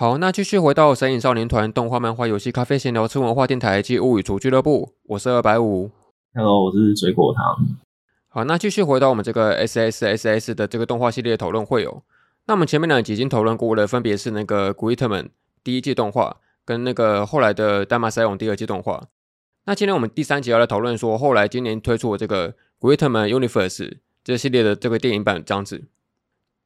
好，那继续回到神隐少年团动画、漫画、游戏、咖啡闲聊、吃文化电台及物语厨俱乐部，我是二百五。Hello，我是水果糖。好，那继续回到我们这个 S S S S 的这个动画系列讨论会哦。那我们前面两集已经讨论过了，分别是那个《古伊特曼》第一季动画，跟那个后来的《丹玛塞隆》第二季动画。那今天我们第三集要来讨论说，后来今年推出的这个《古伊特曼 Universe》这系列的这个电影版这样子。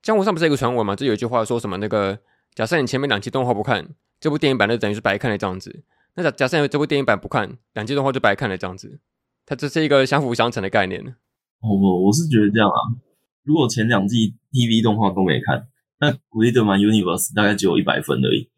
江湖上不是有一个传闻嘛？这有一句话说什么？那个假设你前面两季动画不看，这部电影版就等于是白看了这样子。那假假设你这部电影版不看，两季动画就白看了这样子。它这是一个相辅相成的概念。我我，我是觉得这样啊。如果前两季 TV 动画都没看，那《古伊特曼 Universe》大概只有一百分而已。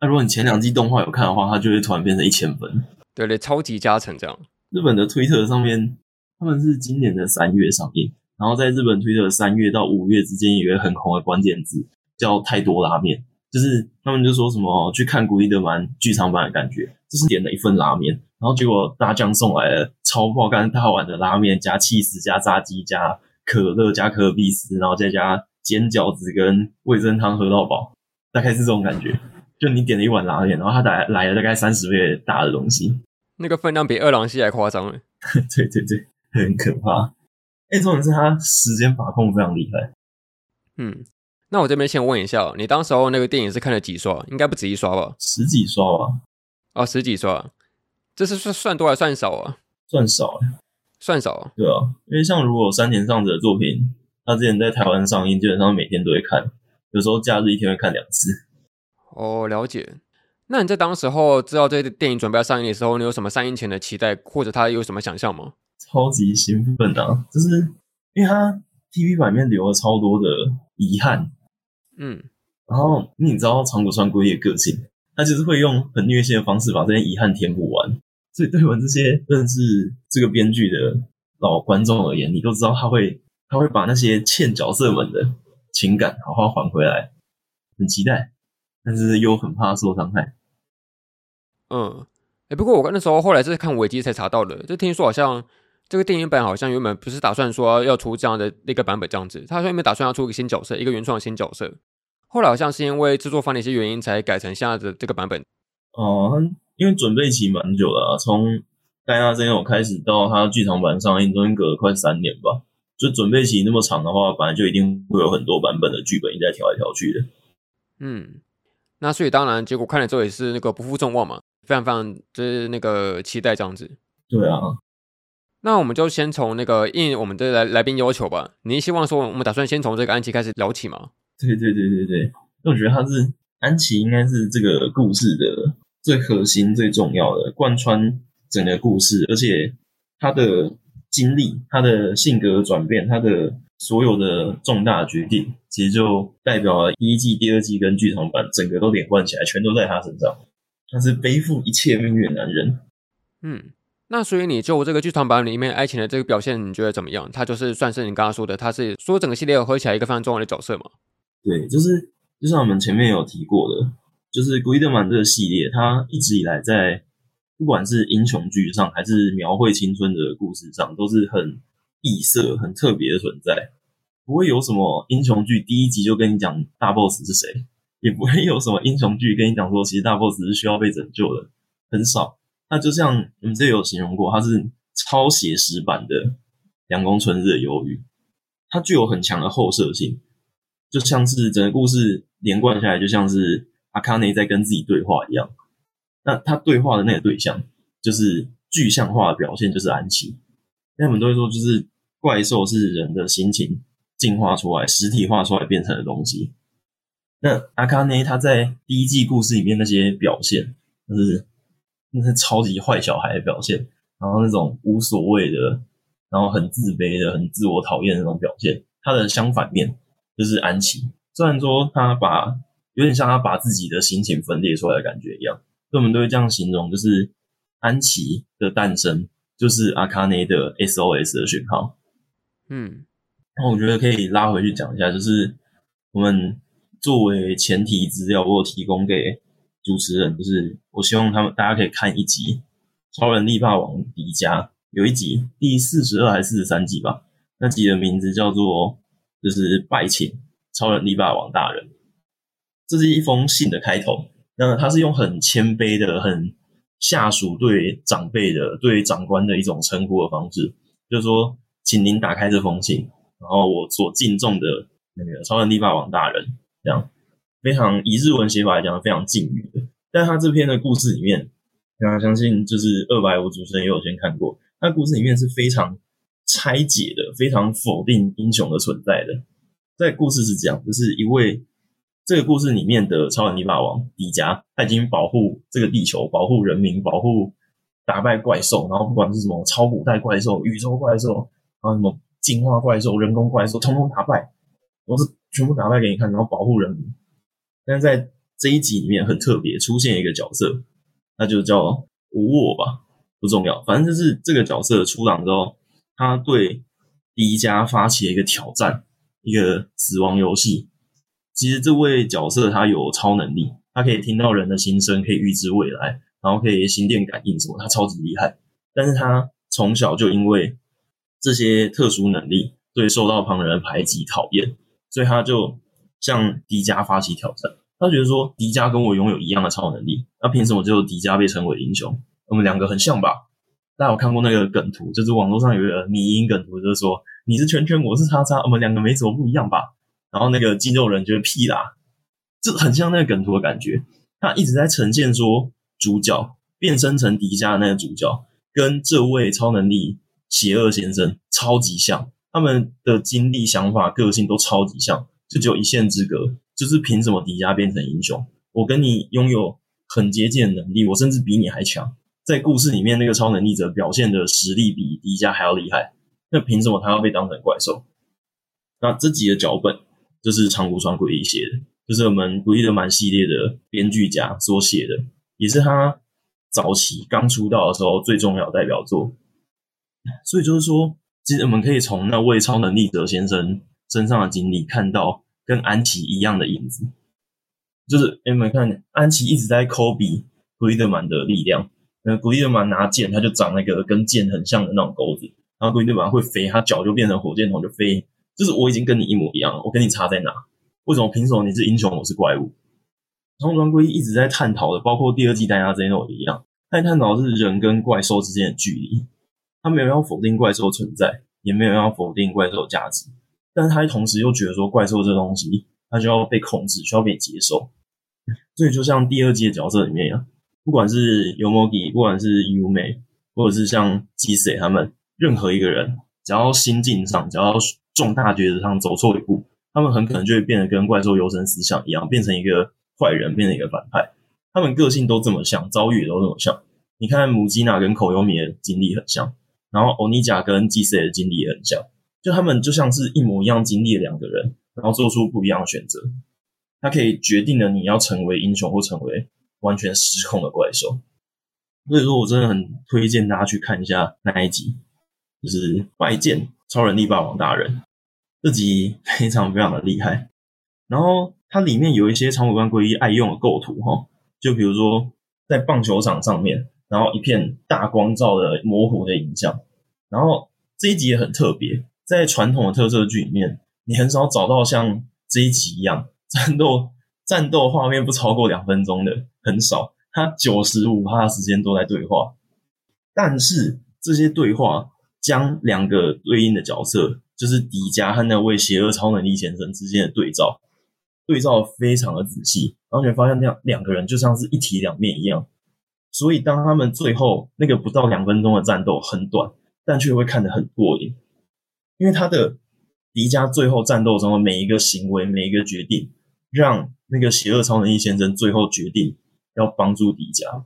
那如果你前两季动画有看的话，它就会突然变成一千分。对对，超级加成这样。日本的推特上面，他们是今年的三月上映。然后在日本推特三月到五月之间有一个很红的关键字叫“太多拉面”，就是他们就说什么去看古力德曼剧场版的感觉，就是点了一份拉面，然后结果大将送来了超爆肝大碗的拉面，加起司加炸鸡加可乐加可尔必斯，然后再加煎饺子跟味噌汤喝到饱，大概是这种感觉。就你点了一碗拉面，然后他来来了大概三十倍大的东西，那个分量比二郎系还夸张了。对对对，很可怕。哎，重点是他时间把控非常厉害。嗯，那我这边先问一下，你当时候那个电影是看了几刷？应该不止一刷吧？十几刷吧？哦，十几刷，这是算算多还算少啊？算少，算少啊。对啊，因为像如果山田尚子的作品，他之前在台湾上映，基本上每天都会看，有时候假日一天会看两次。哦，了解。那你在当时候知道这个电影准备要上映的时候，你有什么上映前的期待，或者他有什么想象吗？超级兴奋啊！就是因为他 TV 版面留了超多的遗憾，嗯，然后你知道长谷川圭一的个性，他就是会用很虐心的方式把这些遗憾填补完。所以对我们这些认识这个编剧的老观众而言，你都知道他会他会把那些欠角色们的情感好好还回来，很期待，但是又很怕受伤害。嗯，哎，不过我那时候后来是看维基才查到的，就听说好像。这个电影版好像原本不是打算说要出这样的那个版本这样子，他说原本打算要出一个新角色，一个原创的新角色，后来好像是因为制作方的一些原因才改成现在的这个版本。哦、呃，因为准备期蛮久了，从戴纳真由开始到他剧场版上映，中间隔了快三年吧。就准备期那么长的话，本来就一定会有很多版本的剧本一直在调来调去的。嗯，那所以当然结果看了之后也是那个不负众望嘛，非常非常就是那个期待这样子。对啊。那我们就先从那个应我们的来来宾要求吧。您希望说我们打算先从这个安琪开始聊起吗？对对对对对，我觉得他是安琪，应该是这个故事的最核心、最重要的，贯穿整个故事，而且他的经历、他的性格转变、他的所有的重大决定，其实就代表了第一季、第二季跟剧场版整个都连贯起来，全都在他身上。他是背负一切命运的男人。嗯。那所以你就这个剧场版里面爱情的这个表现，你觉得怎么样？他就是算是你刚刚说的，他是说整个系列合起来一个非常重要的角色嘛？对，就是就像我们前面有提过的，就是古伊德曼这个系列，它一直以来在不管是英雄剧上，还是描绘青春的故事上，都是很异色、很特别的存在。不会有什么英雄剧第一集就跟你讲大 boss 是谁，也不会有什么英雄剧跟你讲说其实大 boss 是需要被拯救的，很少。那就像我们这有形容过，它是超写实版的《阳光春日的忧郁》，它具有很强的后设性，就像是整个故事连贯下来，就像是阿卡内在跟自己对话一样。那他对话的那个对象，就是具象化的表现，就是安琪。那我们都会说，就是怪兽是人的心情进化出来、实体化出来变成的东西。那阿卡内他在第一季故事里面那些表现，就是。那是超级坏小孩的表现，然后那种无所谓的，然后很自卑的、很自我讨厌的那种表现。他的相反面就是安琪，虽然说他把有点像他把自己的心情分裂出来的感觉一样，所以我们都会这样形容，就是安琪的诞生就是阿卡内的 SOS 的讯号。嗯，那我觉得可以拉回去讲一下，就是我们作为前提资料，我有提供给。主持人就是，我希望他们大家可以看一集《超人力霸王迪迦》，有一集第四十二还是四十三集吧，那集的名字叫做就是拜请超人力霸王大人。这是一封信的开头。那他是用很谦卑的、很下属对长辈的、对长官的一种称呼的方式，就是说，请您打开这封信，然后我所敬重的那个超能力霸王大人，这样非常以日文写法来讲非常敬语的。但他这篇的故事里面，大家相信就是二百五主持人也有先看过，他故事里面是非常拆解的，非常否定英雄的存在的。在故事是这样，就是一位。这个故事里面的超能力霸王迪迦，他已经保护这个地球，保护人民，保护打败怪兽，然后不管是什么超古代怪兽、宇宙怪兽，然后什么进化怪兽、人工怪兽，统统打败，都是全部打败给你看，然后保护人民。但在这一集里面很特别，出现一个角色，那就叫无我吧，不重要，反正就是这个角色出场之后，他对迪迦发起了一个挑战，一个死亡游戏。其实这位角色他有超能力，他可以听到人的心声，可以预知未来，然后可以心电感应什么，他超级厉害。但是他从小就因为这些特殊能力，对受到旁人的排挤讨厌，所以他就向迪迦发起挑战。他觉得说迪迦跟我拥有一样的超能力，那凭什么只有迪迦被称为英雄？我们两个很像吧？大家有看过那个梗图，就是网络上有一个迷因梗图，就是说你是圈圈，我是叉叉，我们两个没什么不一样吧？然后那个肌肉人觉得屁啦，这很像那个梗图的感觉。他一直在呈现说，主角变身成迪迦的那个主角，跟这位超能力邪恶先生超级像，他们的经历、想法、个性都超级像，就只有一线之隔。就是凭什么迪迦变成英雄？我跟你拥有很接近的能力，我甚至比你还强。在故事里面，那个超能力者表现的实力比迪迦还要厉害，那凭什么他要被当成怪兽？那这集的脚本。就是长谷川圭一写的，就是我们古伊德曼系列的编剧家所写的，也是他早期刚出道的时候最重要的代表作。所以就是说，其实我们可以从那位超能力者先生身上的经历看到跟安琪一样的影子。就是你们看，安琪一直在抠鼻古伊德曼的力量。那古伊德曼拿剑，他就长那个跟剑很像的那种钩子，然后古伊德曼会飞，他脚就变成火箭筒就飞。就是我已经跟你一模一样了，我跟你差在哪？为什么凭什么你是英雄，我是怪物？长谷川圭一直在探讨的，包括第二季《大家这种一样，他在探讨的是人跟怪兽之间的距离。他没有要否定怪兽存在，也没有要否定怪兽价值，但是他同时又觉得说怪兽这东西，它需要被控制，需要被接受。所以就像第二季的角色里面一样，不管是 Yomogi，不管是 Yume，或者是像 g i s e 他们，任何一个人，只要心境上，只要重大抉择上走错一步，他们很可能就会变得跟怪兽优生思想一样，变成一个坏人，变成一个反派。他们个性都这么像，遭遇也都这么像。你看母鸡娜跟口优米的经历很像，然后欧尼甲跟基塞的经历也很像，就他们就像是一模一样经历的两个人，然后做出不一样的选择。他可以决定了你要成为英雄或成为完全失控的怪兽。所以说我真的很推荐大家去看一下那一集，就是拜见超能力霸王大人，这集非常非常的厉害。然后它里面有一些长尾关龟一爱用的构图哈，就比如说在棒球场上面，然后一片大光照的模糊的影像。然后这一集也很特别，在传统的特色剧里面，你很少找到像这一集一样战斗战斗画面不超过两分钟的，很少。它九十五趴时间都在对话，但是这些对话。将两个对应的角色，就是迪迦和那位邪恶超能力先生之间的对照，对照非常的仔细，然后你发现那样两个人就像是一体两面一样。所以当他们最后那个不到两分钟的战斗很短，但却会看得很过瘾，因为他的迪迦最后战斗中的每一个行为、每一个决定，让那个邪恶超能力先生最后决定要帮助迪迦。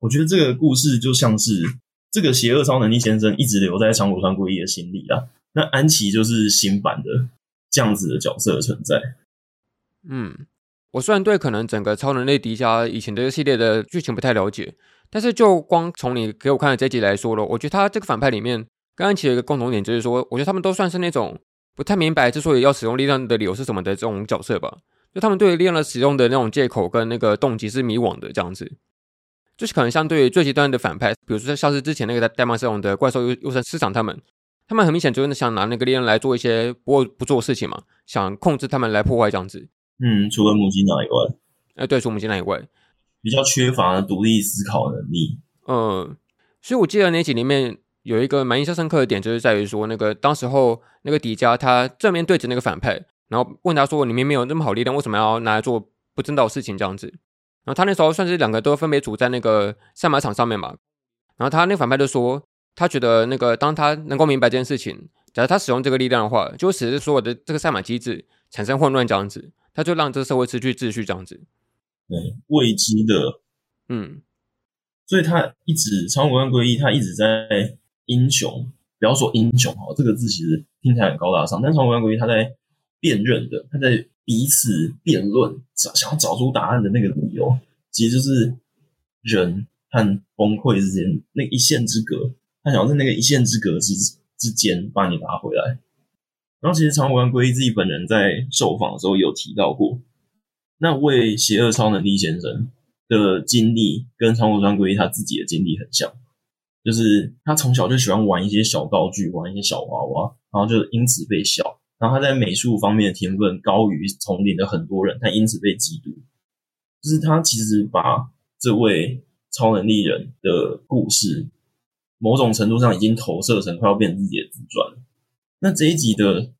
我觉得这个故事就像是。这个邪恶超能力先生一直留在长谷川圭一的心里啊。那安琪就是新版的这样子的角色存在。嗯，我虽然对可能整个超能力迪迦以前这个系列的剧情不太了解，但是就光从你给我看的这集来说了，我觉得他这个反派里面跟安琪有一个共同点，就是说，我觉得他们都算是那种不太明白之所以要使用力量的理由是什么的这种角色吧。就他们对于力量的使用的那种借口跟那个动机是迷惘的这样子。就是可能相对于最极端的反派，比如说像是之前那个戴玛瑟隆的怪兽优优生师长他们，他们很明显就是想拿那个力量来做一些不不做事情嘛，想控制他们来破坏这样子。嗯，除了母鸡那以外，哎，对，除母鸡那以外，比较缺乏独立思考能力。嗯，所以我记得那集里面有一个蛮印象深刻的点，就是在于说，那个当时候那个迪迦他正面对着那个反派，然后问他说：“你明明有那么好力量，为什么要拿来做不正道的事情？”这样子。然后他那时候算是两个都分别处在那个赛马场上面嘛。然后他那个反派就说，他觉得那个当他能够明白这件事情，假如他使用这个力量的话，就会使得所有的这个赛马机制产生混乱这样子，他就让这个社会失去秩序这样子。对，未知的，嗯。所以他一直长谷川圭一，他一直在英雄，不要说英雄哈，这个字其实听起来很高大上，但长谷川圭一他在辨认的，他在彼此辩论，想想要找出答案的那个理由，其实就是人和崩溃之间那一线之隔，他想要在那个一线之隔之之间把你拉回来。然后其实长谷川圭一自己本人在受访的时候有提到过，那位邪恶超能力先生。的经历跟长谷川圭一他自己的经历很像，就是他从小就喜欢玩一些小道具，玩一些小娃娃，然后就因此被笑。然后他在美术方面的天分高于丛林的很多人，他因此被嫉妒。就是他其实把这位超能力人的故事，某种程度上已经投射成快要变成自己的自传。那这一集的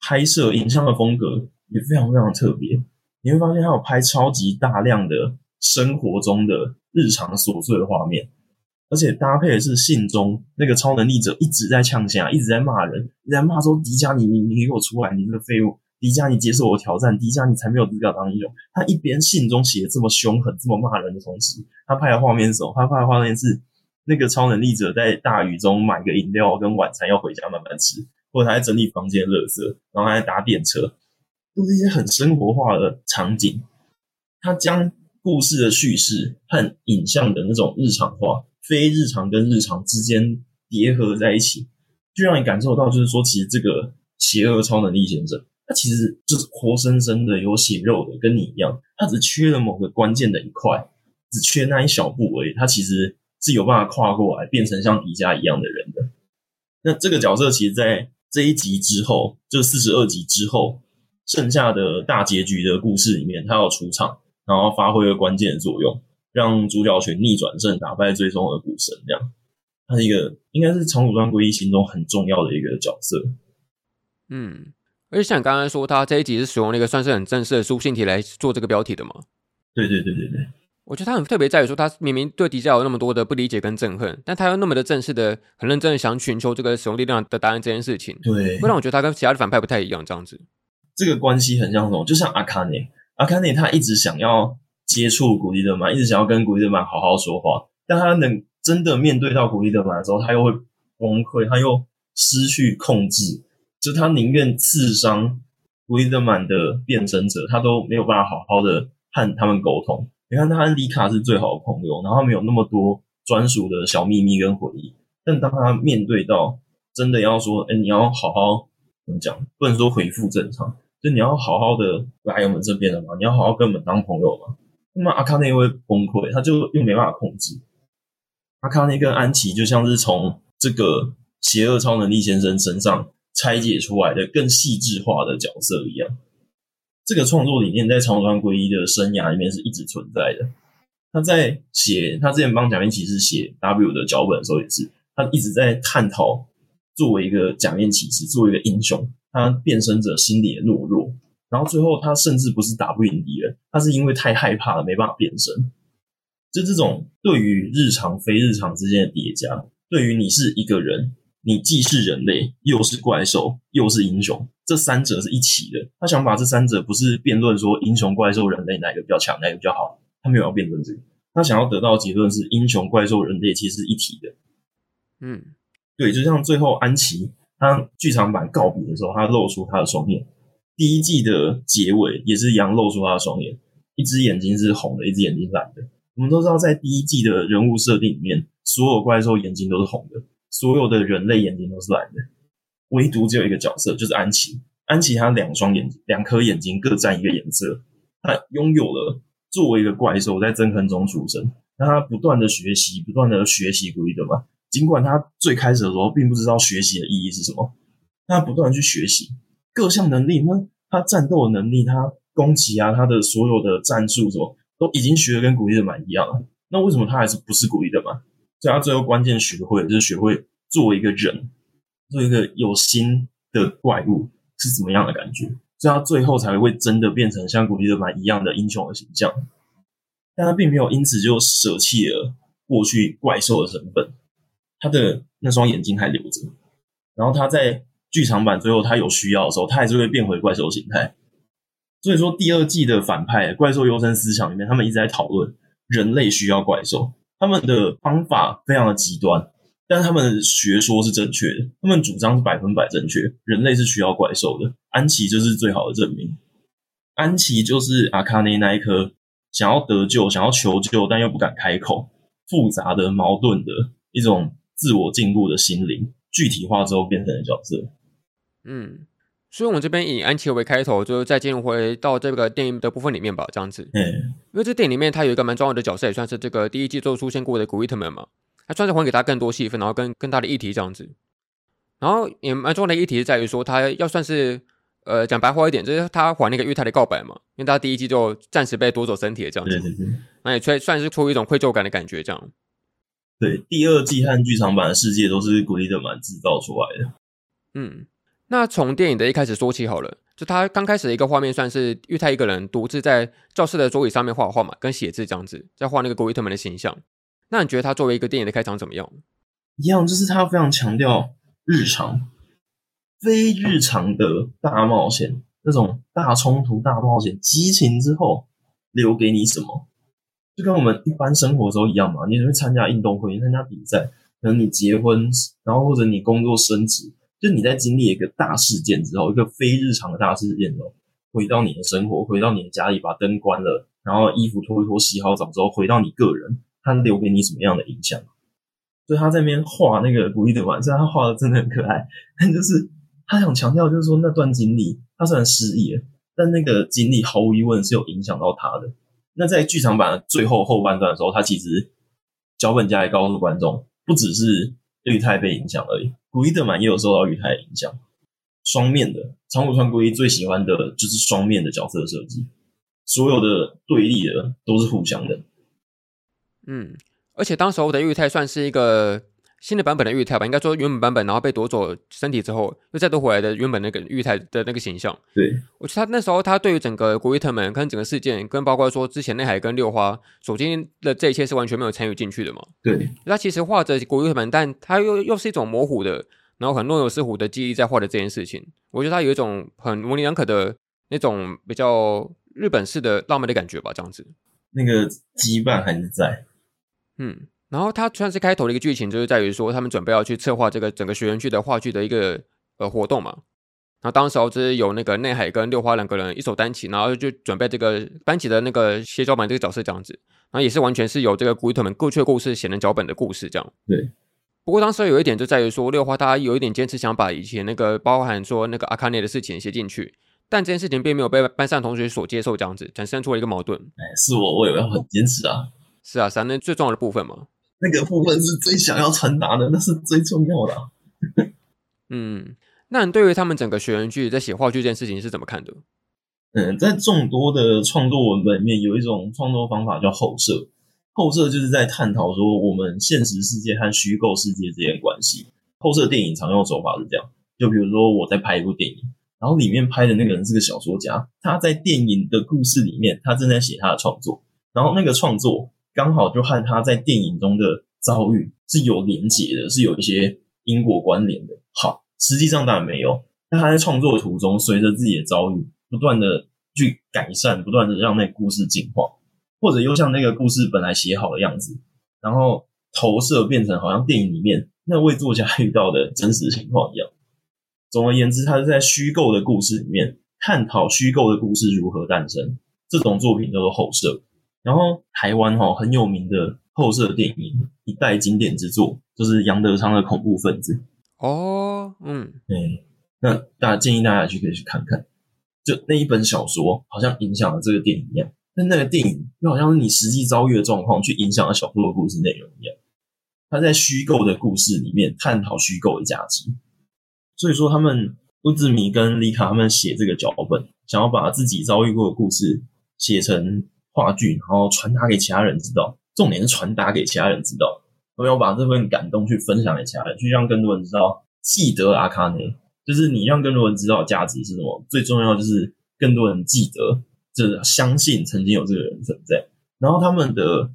拍摄影像的风格也非常非常特别，你会发现他有拍超级大量的。生活中的日常琐碎的画面，而且搭配的是信中那个超能力者一直在呛声，一直在骂人，一直在骂说：“迪迦，你你你给我出来！你这个废物！迪迦，你接受我挑战！迪迦，你才没有资格当英雄！”他一边信中写这么凶狠、这么骂人的同时，他拍的画面是什么？他拍的画面是那个超能力者在大雨中买个饮料跟晚餐要回家慢慢吃，或者他在整理房间的垃圾，然后他在搭电车，都是一些很生活化的场景。他将故事的叙事和影像的那种日常化，非日常跟日常之间叠合在一起，就让你感受到，就是说，其实这个邪恶超能力先生，他其实就是活生生的有血肉的，跟你一样，他只缺了某个关键的一块，只缺那一小步而已，他其实是有办法跨过来，变成像迪迦一样的人的。那这个角色，其实在这一集之后，就四十二集之后，剩下的大结局的故事里面，他要出场。然后发挥了关键的作用，让主角群逆转胜，打败最终的股神。这样，他是一个应该是长谷川圭一心中很重要的一个角色。嗯，而且像你刚刚说，他这一集是使用那个算是很正式的书信体来做这个标题的嘛？对对对对对，我觉得他很特别在于说，他明明对迪迦有那么多的不理解跟憎恨，但他又那么的正式的、很认真的想寻求这个使用力量的答案这件事情，对，会让我觉得他跟其他的反派不太一样。这样子，这个关系很像什么？就像阿卡内。阿卡内他一直想要接触古力德曼，一直想要跟古力德曼好好说话，但他能真的面对到古力德曼的时候，他又会崩溃，他又失去控制，就他宁愿刺伤古力德曼的变身者，他都没有办法好好的和他们沟通。你看，他和丽卡是最好的朋友，然后他们有那么多专属的小秘密跟回忆，但当他面对到真的要说，哎，你要好好怎么讲，不能说恢复正常。就你要好好的来我们这边了嘛？你要好好跟我们当朋友嘛？那么阿卡内会崩溃，他就又没办法控制。阿卡内跟安琪就像是从这个邪恶超能力先生身上拆解出来的更细致化的角色一样。这个创作理念在长川圭一的生涯里面是一直存在的。他在写他之前帮假面骑士写 W 的脚本的时候，也是他一直在探讨作为一个假面骑士，作为一个英雄。他变身者心里的懦弱，然后最后他甚至不是打不赢敌人，他是因为太害怕了，没办法变身。就这种对于日常非日常之间的叠加，对于你是一个人，你既是人类，又是怪兽，又是英雄，这三者是一起的。他想把这三者不是辩论说英雄、怪兽、人类哪个比较强，哪个比较好，他没有要辩论这个，他想要得到的结论是英雄、怪兽、人类其实是一体的。嗯，对，就像最后安琪。他剧场版告别的时候，他露出他的双眼。第一季的结尾也是一样，露出他的双眼，一只眼睛是红的，一只眼睛是蓝的。我们都知道，在第一季的人物设定里面，所有怪兽眼睛都是红的，所有的人类眼睛都是蓝的，唯独只有一个角色，就是安琪。安琪他两双眼睛，两颗眼睛各占一个颜色。他拥有了作为一个怪兽在憎恨中出生，那他不断的学习，不断的学习古力德曼。尽管他最开始的时候并不知道学习的意义是什么，他不断去学习各项能力，那他战斗的能力，他攻击啊，他的所有的战术什么都已经学的跟古力德曼一样了。那为什么他还是不是古力德曼？所以他最后关键学会就是学会做一个人，做一个有心的怪物是怎么样的感觉。所以他最后才会真的变成像古力德曼一样的英雄的形象。但他并没有因此就舍弃了过去怪兽的身份，他的那双眼睛还留着。然后他在剧场版最后他有需要的时候，他还是会变回怪兽形态。所以说第二季的反派怪兽优生思想里面，他们一直在讨论人类需要怪兽，他们的方法非常的极端，但是他们的学说是正确的，他们主张是百分百正确，人类是需要怪兽的。安琪就是最好的证明，安琪就是阿卡内那一颗想要得救、想要求救但又不敢开口、复杂的、矛盾的一种自我进步的心灵，具体化之后变成的角色。嗯。所以，我们这边以安琪为开头，就再进入回到这个电影的部分里面吧，这样子。嗯，因为这电影里面它有一个蛮重要的角色，也算是这个第一季就出现过的古伊特曼嘛，他算是还给他更多戏份，然后跟更大的议题这样子。然后也蛮重要的议题是在于说，他要算是呃讲白话一点，就是他还那个玉太的告白嘛，因为他第一季就暂时被夺走身体了这样子，那也算算是出于一种愧疚感的感觉这样。对，第二季和剧场版的世界都是古力特曼制造出来的。嗯。那从电影的一开始说起好了，就他刚开始的一个画面，算是玉太一个人独自在教室的桌椅上面画画嘛，跟写字这样子，在画那个古力特曼的形象。那你觉得他作为一个电影的开场怎么样？一样，就是他非常强调日常、非日常的大冒险，那种大冲突、大冒险、激情之后留给你什么，就跟我们一般生活的时候一样嘛。你会参加运动会，你参加比赛，可能你结婚，然后或者你工作升职。就你在经历一个大事件之后，一个非日常的大事件之后，回到你的生活，回到你的家里，把灯关了，然后衣服脱一脱，洗好澡之后，回到你个人，他留给你什么样的影响？所以他在那边画那个古伊德曼，虽然他画的真的很可爱，但就是他想强调，就是说那段经历，他虽然失忆了，但那个经历毫无疑问是有影响到他的。那在剧场版的最后后半段的时候，他其实脚本家也告诉观众，不只是玉太被影响而已。古伊德曼也有受到玉太影响，双面的长谷川圭一最喜欢的就是双面的角色设计，所有的对立的都是互相的。嗯，而且当时候的玉太算是一个新的版本的玉太吧，应该说原本版本，然后被夺走身体之后又再夺回来的原本那个玉太的那个形象。对，我觉得他那时候他对于整个古伊特门跟整个事件，跟包括说之前内海跟六花所经历的这一切是完全没有参与进去的嘛。对，他其实画着古伊特门，但他又又是一种模糊的，然后很若有似无的记忆在画的这件事情。我觉得他有一种很模棱两可的那种比较日本式的浪漫的感觉吧，这样子。那个羁绊还是在，嗯。然后他算是开头的一个剧情，就是在于说他们准备要去策划这个整个学园剧的话剧的一个呃活动嘛。然后当时候就是有那个内海跟六花两个人一手担起，然后就准备这个班级的那个写脚本这个角色这样子。然后也是完全是有这个古伊特们过去的故事写成脚本的故事这样。对。不过当时有一点就在于说六花他有一点坚持想把以前那个包含说那个阿卡内的事情写进去，但这件事情并没有被班上同学所接受，这样子产生出了一个矛盾。哎，是我，我也要很坚持啊。是啊，反正，最重要的部分嘛。那个部分是最想要传达的，那是最重要的啊。嗯，那你对于他们整个学员剧在写话剧这件事情是怎么看的？嗯，在众多的创作文本里面，有一种创作方法叫后设。后设就是在探讨说我们现实世界和虚构世界之间的关系。后设电影常用的手法是这样，就比如说我在拍一部电影，然后里面拍的那个人是个小说家，他在电影的故事里面，他正在写他的创作，然后那个创作。刚好就和他在电影中的遭遇是有连结的，是有一些因果关联的。好，实际上当然没有。但他在创作途中，随着自己的遭遇，不断的去改善，不断的让那故事进化，或者又像那个故事本来写好的样子，然后投射变成好像电影里面那位作家遇到的真实情况一样。总而言之，他是在虚构的故事里面探讨虚构的故事如何诞生。这种作品叫做后设。然后台湾哈很有名的后设电影一代经典之作，就是杨德昌的《恐怖分子》哦，嗯，对，那大家建议大家去可以去看看，就那一本小说好像影响了这个电影一样，但那个电影又好像是你实际遭遇的状况去影响了小说的故事内容一样，他在虚构的故事里面探讨虚构的价值，所以说他们乌兹米跟里卡他们写这个脚本，想要把自己遭遇过的故事写成话剧，然后传达给其他人知道。重点是传达给其他人知道，我要把这份感动去分享给其他人，去让更多人知道，记得阿卡内，就是你让更多人知道价值是什么。最重要就是更多人记得，就是相信曾经有这个人存在。然后他们的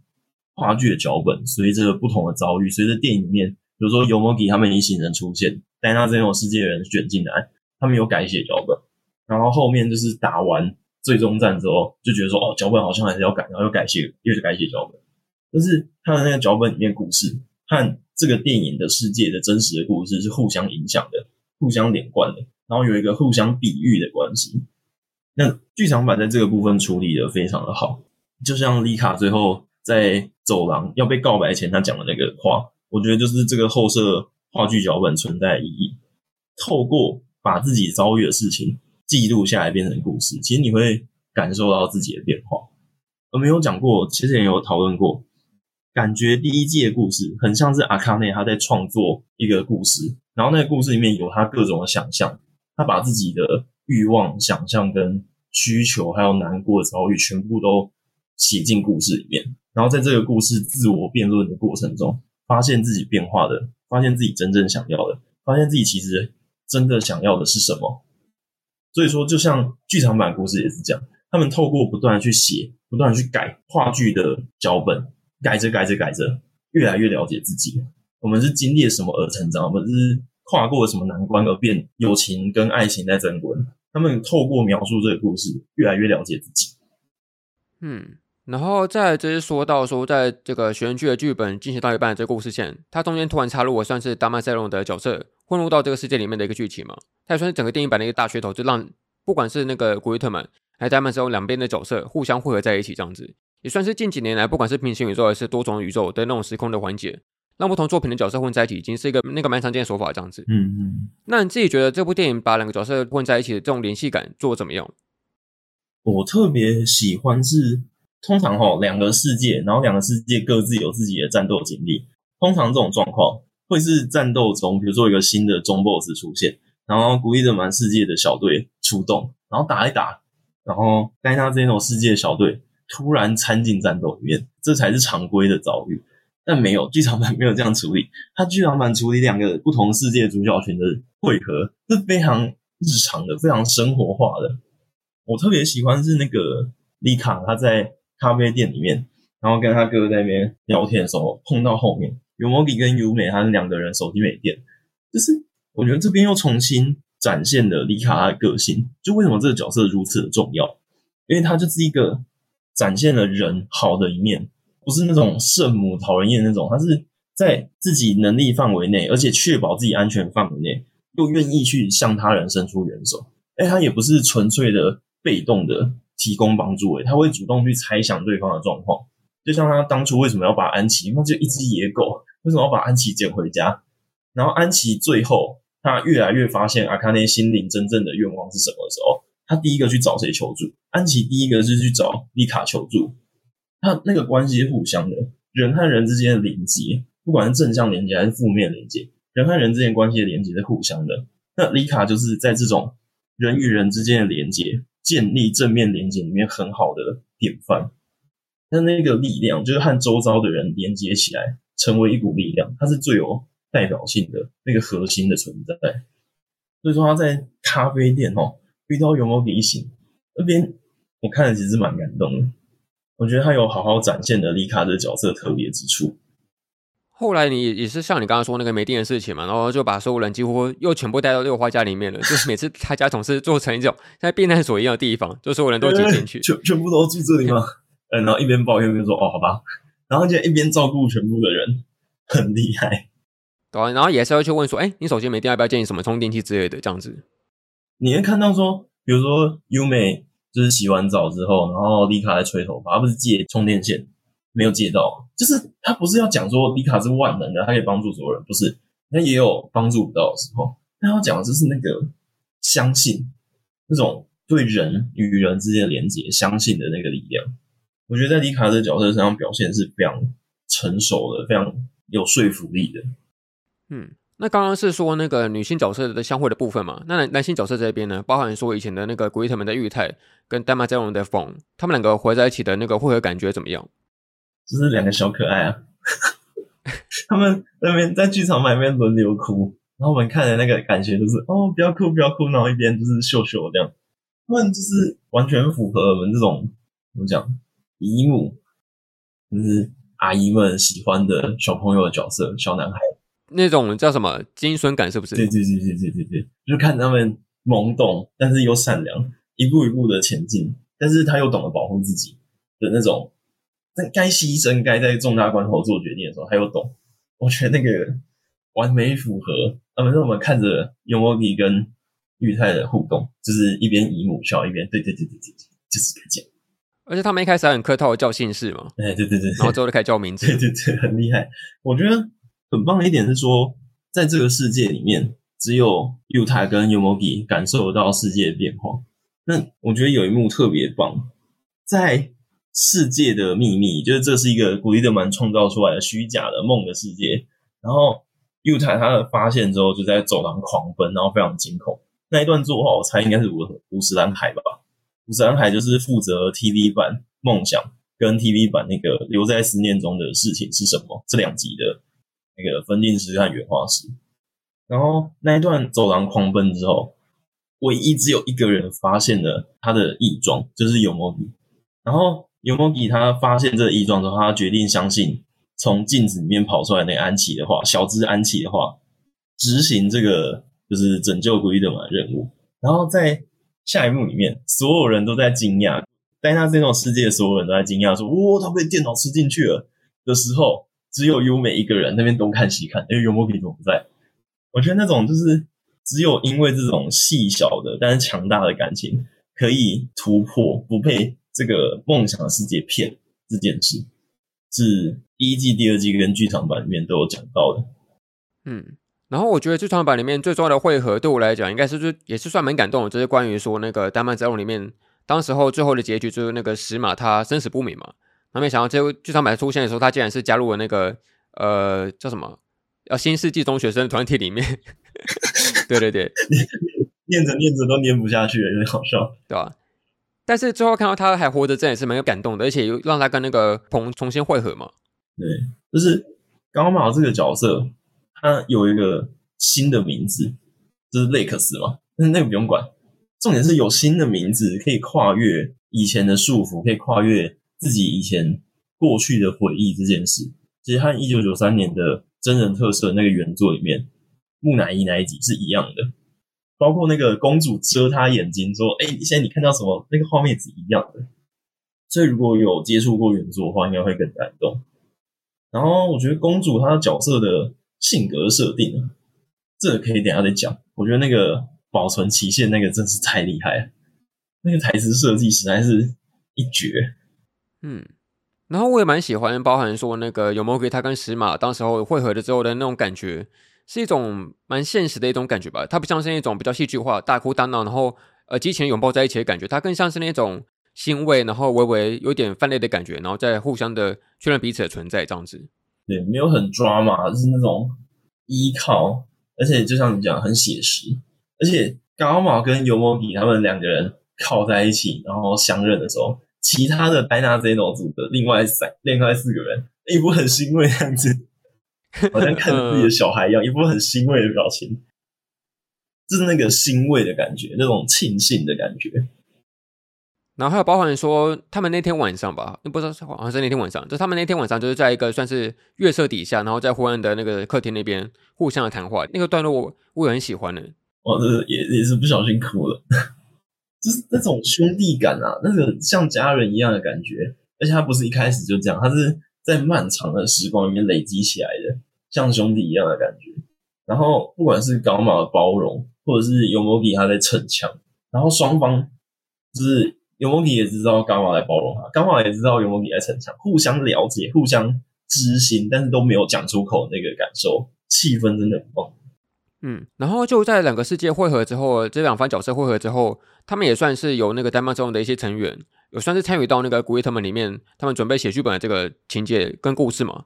话剧的脚本随着不同的遭遇，随着电影里面，比如说尤摩吉他们一行人出现，戴纳这种世界的人选进来，他们有改写脚本。然后后面就是打完最终战之后，就觉得说哦，脚本好像还是要改，然后又改写，又是改写脚本。但是他的那个脚本里面故事和这个电影的世界的真实的故事是互相影响的、互相连贯的，然后有一个互相比喻的关系。那剧场版在这个部分处理的非常的好，就像丽卡最后在走廊要被告白前他讲的那个话，我觉得就是这个后设话剧脚本存在意义，透过把自己遭遇的事情。记录下来变成故事，其实你会感受到自己的变化。我没有讲过，其实也有讨论过，感觉第一季的故事很像是阿卡内他在创作一个故事，然后那个故事里面有他各种的想象，他把自己的欲望、想象跟需求，还有难过的遭遇，全部都写进故事里面。然后在这个故事自我辩论的过程中，发现自己变化的，发现自己真正想要的，发现自己其实真的想要的是什么。所以说，就像剧场版故事也是这样，他们透过不断的去写，不断的去改话剧的脚本，改着改着改着，越来越了解自己。我们是经历了什么而成长？我们是跨过了什么难关而变？友情跟爱情在争夺。他们透过描述这个故事，越来越了解自己。嗯，然后再就是说到说，在这个悬疑剧的剧本进行到一半的这个故事线，它中间突然插入我算是达玛塞隆的角色。混入到这个世界里面的一个剧情嘛，它也算是整个电影版的一个大噱头，就让不管是那个古力特曼还是戴曼斯隆两边的角色互相汇合在一起，这样子也算是近几年来不管是平行宇宙还是多重宇宙的那种时空的环节，让不同作品的角色混在一起，已经是一个那个蛮常见的手法，这样子。嗯嗯。那你自己觉得这部电影把两个角色混在一起的这种联系感做得怎么样？我特别喜欢是通常哈两个世界，然后两个世界各自有自己的战斗经历，通常这种状况。会是战斗中，比如说一个新的中 BOSS 出现，然后古力德曼世界的小队出动，然后打一打，然后戴纳这种世界小队突然参进战斗里面，这才是常规的遭遇。但没有剧场版没有这样处理，它剧场版处理两个不同世界主角群的汇合是非常日常的、非常生活化的。我特别喜欢是那个丽卡，他在咖啡店里面，然后跟他哥在那边聊天的时候碰到后面。有摩比跟尤美，他们两个人手机没电，就是我觉得这边又重新展现了丽卡的个性。就为什么这个角色如此的重要？因为他就是一个展现了人好的一面，不是那种圣母讨人厌那种。他是在自己能力范围内，而且确保自己安全范围内，又愿意去向他人伸出援手。哎，他也不是纯粹的被动的提供帮助，哎，他会主动去猜想对方的状况。就像他当初为什么要把安琪，那就一只野狗，为什么要把安琪捡回家？然后安琪最后他越来越发现阿卡内心灵真正的愿望是什么的时候，他第一个去找谁求助？安琪第一个是去找丽卡求助。他那个关系是互相的，人和人之间的连接，不管是正向连接还是负面连接，人和人之间关系的连接是互相的。那丽卡就是在这种人与人之间的连接，建立正面连接里面很好的典范。那那个力量就是和周遭的人连接起来，成为一股力量，它是最有代表性的那个核心的存在。所以说他在咖啡店哦遇到尤摩吉一行那边，我看了其实蛮感动的。我觉得他有好好展现的丽卡的角色特别之处。后来你也是像你刚刚说那个没电的事情嘛，然后就把所有人几乎又全部带到六花家里面了，就是每次他家总是做成一种像避难所一样的地方，就所有人都挤进去，全全部都住这里吗？嗯然后一边抱怨一边说：“哦，好吧。”然后就一边照顾全部的人，很厉害。对啊，然后也是会去问说：“哎，你手机没电，要不要建议什么充电器之类的？”这样子，你会看到说，比如说优美就是洗完澡之后，然后丽卡在吹头发，他不是借充电线，没有借到，就是他不是要讲说丽卡是万能的，他可以帮助所有人，不是？那也有帮助不到的时候。他要讲的就是那个相信，那种对人与人之间的连接，相信的那个力量。我觉得在丽卡这个角色身上表现是非常成熟的，非常有说服力的。嗯，那刚刚是说那个女性角色的相会的部分嘛？那男男性角色这边呢，包含说以前的那个古伊特们的玉太跟丹玛灾龙的风，他们两个活在一起的那个会合感觉怎么样？就是两个小可爱啊，他们那边在剧场版那边轮流哭，然后我们看的那个感觉就是哦，不要哭不要哭，然后一边就是秀秀这样，他们就是完全符合我们这种怎么讲姨母，就是阿姨们喜欢的小朋友的角色，小男孩。那种叫什么精神感是不是？对对对对对对对，就看他们懵懂，但是又善良，一步一步的前进，但是他又懂得保护自己的那种，在该牺牲、该在重大关头做决定的时候，他又懂。我觉得那个完美符合。他们让我们看着尤莫迪跟裕泰的互动，就是一边姨母笑，一边对对对对对，就是这样。而且他们一开始还很客套的叫姓氏嘛，哎对对对，然后之后就开始叫名字，对对对，很厉害。我觉得。很棒的一点是说，在这个世界里面，只有 Yuta 跟 Yomogi 感受得到世界的变化。那我觉得有一幕特别棒，在世界的秘密，就是这是一个古力德曼创造出来的虚假的梦的世界。然后 Yuta 他的发现之后，就在走廊狂奔，然后非常惊恐。那一段作画，我猜应该是五五十岚海吧？五十岚海就是负责 TV 版梦想跟 TV 版那个留在思念中的事情是什么这两集的。那个分镜师和原画师，然后那一段走廊狂奔之后，唯一只有一个人发现了他的异状，就是尤摩比。然后尤摩比他发现这个异状之后，他决定相信从镜子里面跑出来那个安琪的话，小只安琪的话，执行这个就是拯救古伊德玛的任务。然后在下一幕里面，所有人都在惊讶，在他这种世界，所有人都在惊讶说：“哇，他被电脑吃进去了。”的时候。只有优美一个人那边东看西看，因为尤摩比怎么不在？我觉得那种就是只有因为这种细小的但是强大的感情可以突破，不被这个梦想的世界骗这件事，是第一季、第二季跟剧场版里面都有讲到的。嗯，然后我觉得剧场版里面最重要的会合，对我来讲应该是就也是算蛮感动的，就是关于说那个《丹麦灾龙》里面，当时候最后的结局就是那个石马他生死不明嘛。他没想到，这剧场版出现的时候，他竟然是加入了那个呃叫什么？要新世纪中学生团体里面。对对对，念着念着都念不下去了，有点好笑，对吧？但是最后看到他还活着，这也是蛮有感动的，而且又让他跟那个鹏重新会合嘛。对，就是高马这个角色，他有一个新的名字，就是雷克斯嘛。但是那个不用管，重点是有新的名字，可以跨越以前的束缚，可以跨越。自己以前过去的回忆这件事，其实和一九九三年的真人特摄那个原作里面木乃伊那一集是一样的，包括那个公主遮她眼睛说：“哎，现在你看到什么？”那个画面是一样的。所以如果有接触过原作的话，应该会更感动。然后我觉得公主她角色的性格设定，这个可以等下再讲。我觉得那个保存期限那个真是太厉害了，那个台词设计实在是一绝。嗯，然后我也蛮喜欢，包含说那个有没有给他跟石马当时候会合的之后的那种感觉，是一种蛮现实的一种感觉吧。它不像是那种比较戏剧化、大哭大闹，然后呃激情拥抱在一起的感觉，它更像是那种欣慰，然后微微有点泛泪的感觉，然后再互相的确认彼此的存在这样子。对，没有很抓马，就是那种依靠，而且就像你讲，很写实。而且高马跟尤摩比他们两个人靠在一起，然后相认的时候。其他的戴娜 Zeno 组的另外三、另外四个人，一副很欣慰的样子，好像看着自己的小孩一样，一副很欣慰的表情，就是那个欣慰的感觉，那种庆幸的感觉。然后还有包含说，他们那天晚上吧，不知道是好像是那天晚上，就他们那天晚上就是在一个算是月色底下，然后在昏暗的那个客厅那边互相的谈话，那个段落我我也很喜欢的。哦，这是也也是不小心哭了。就是那种兄弟感啊，那个像家人一样的感觉，而且他不是一开始就这样，他是在漫长的时光里面累积起来的，像兄弟一样的感觉。然后不管是高马的包容，或者是尤摩比他在逞强，然后双方就是尤摩比也知道高马在包容他，高马也知道尤摩比在逞强，互相了解，互相知心，但是都没有讲出口那个感受，气氛真的很棒。嗯，然后就在两个世界汇合之后，这两方角色汇合之后，他们也算是有那个丹麦中的一些成员，有算是参与到那个古伊特们里面，他们准备写剧本的这个情节跟故事嘛。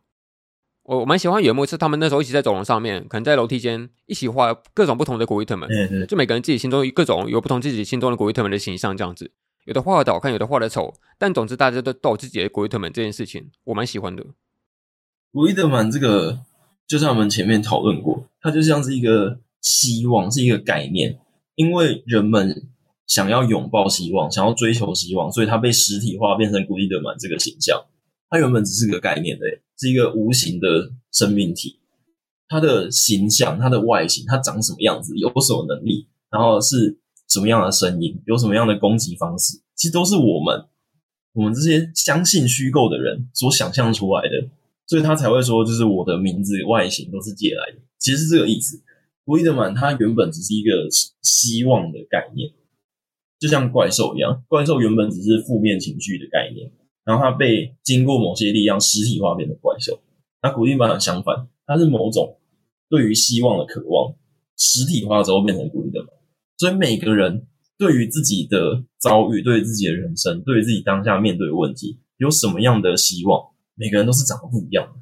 我蛮喜欢有一幕是他们那时候一起在走廊上面，可能在楼梯间一起画各种不同的古伊特曼，对对，就每个人自己心中各种有不同自己心中的古伊特曼的形象这样子，有的画的好看，有的画的丑，但总之大家都都有自己的古伊特曼这件事情，我蛮喜欢的。古伊特曼这个，就像我们前面讨论过，它就像是一个希望，是一个概念，因为人们想要拥抱希望，想要追求希望，所以它被实体化，变成古力德曼这个形象。它原本只是个概念的，是一个无形的生命体。它的形象、它的外形、它长什么样子、有什么能力，然后是什么样的声音、有什么样的攻击方式，其实都是我们我们这些相信虚构的人所想象出来的。所以他才会说，就是我的名字、外形都是借来的，其实是这个意思。古伊德曼他原本只是一个希望的概念，就像怪兽一样，怪兽原本只是负面情绪的概念。然后它被经过某些力量实体化，变成怪兽。那古伊德曼相反，它是某种对于希望的渴望，实体化之后变成古伊德曼。所以每个人对于自己的遭遇、对自己的人生、对于自己当下面对的问题，有什么样的希望，每个人都是长得不一样的。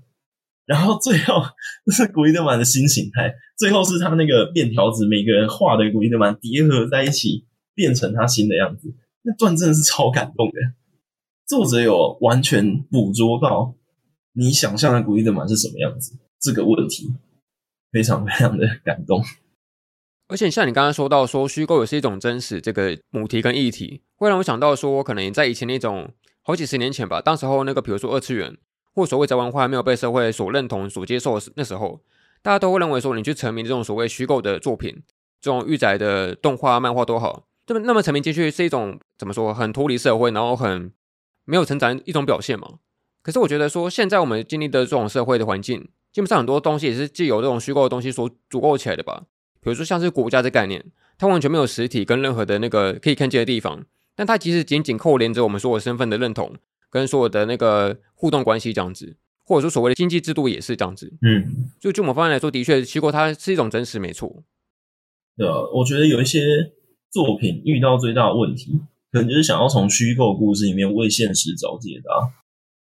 然后最后 是古伊德曼的新形态，最后是他那个便条子，每个人画的古伊德曼叠合在一起，变成他新的样子。那段真的是超感动的。作者有完全捕捉到你想象的古伊德曼是什么样子这个问题，非常非常的感动。而且像你刚刚说到说虚构也是一种真实，这个母题跟议题，会让我想到说，可能在以前那种好几十年前吧，当时候那个比如说二次元或所谓宅文化没有被社会所认同、所接受的那时候，大家都会认为说，你去沉迷这种所谓虚构的作品，这种御宅的动画、漫画都好，这么那么沉迷进去是一种怎么说，很脱离社会，然后很。没有成长一种表现嘛？可是我觉得说，现在我们经历的这种社会的环境，基本上很多东西也是既有这种虚构的东西所组构起来的吧。比如说像是国家这概念，它完全没有实体跟任何的那个可以看见的地方，但它其实紧紧扣连着我们所有身份的认同跟所有的那个互动关系这样子，或者说所谓的经济制度也是这样子。嗯，就就某方面来说，的确虚构它是一种真实，没错。对啊，我觉得有一些作品遇到最大的问题。可能就是想要从虚构故事里面为现实找解答，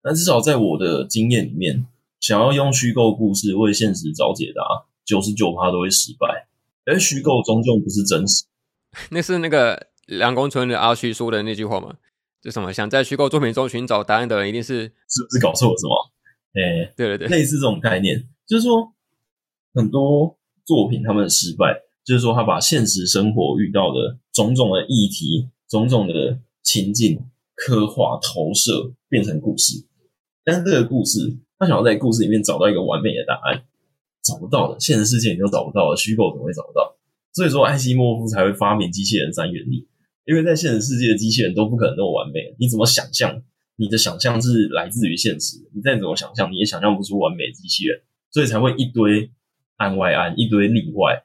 但至少在我的经验里面，想要用虚构故事为现实找解答，九十九趴都会失败。而虚构终究不是真实。那是那个梁公村的阿虚说的那句话吗？就什么想在虚构作品中寻找答案的人，一定是是不是搞错了什么？哎、欸，对对对，类似这种概念，就是说很多作品他们的失败，就是说他把现实生活遇到的种种的议题。种种的情境刻画投射变成故事，但是这个故事他想要在故事里面找到一个完美的答案，找不到的，现实世界你都找不到的，虚构怎么会找不到？所以说艾希莫夫才会发明机器人三原理，因为在现实世界的机器人都不可能那么完美，你怎么想象？你的想象是来自于现实，你再怎么想象，你也想象不出完美机器人，所以才会一堆案外案，一堆例外。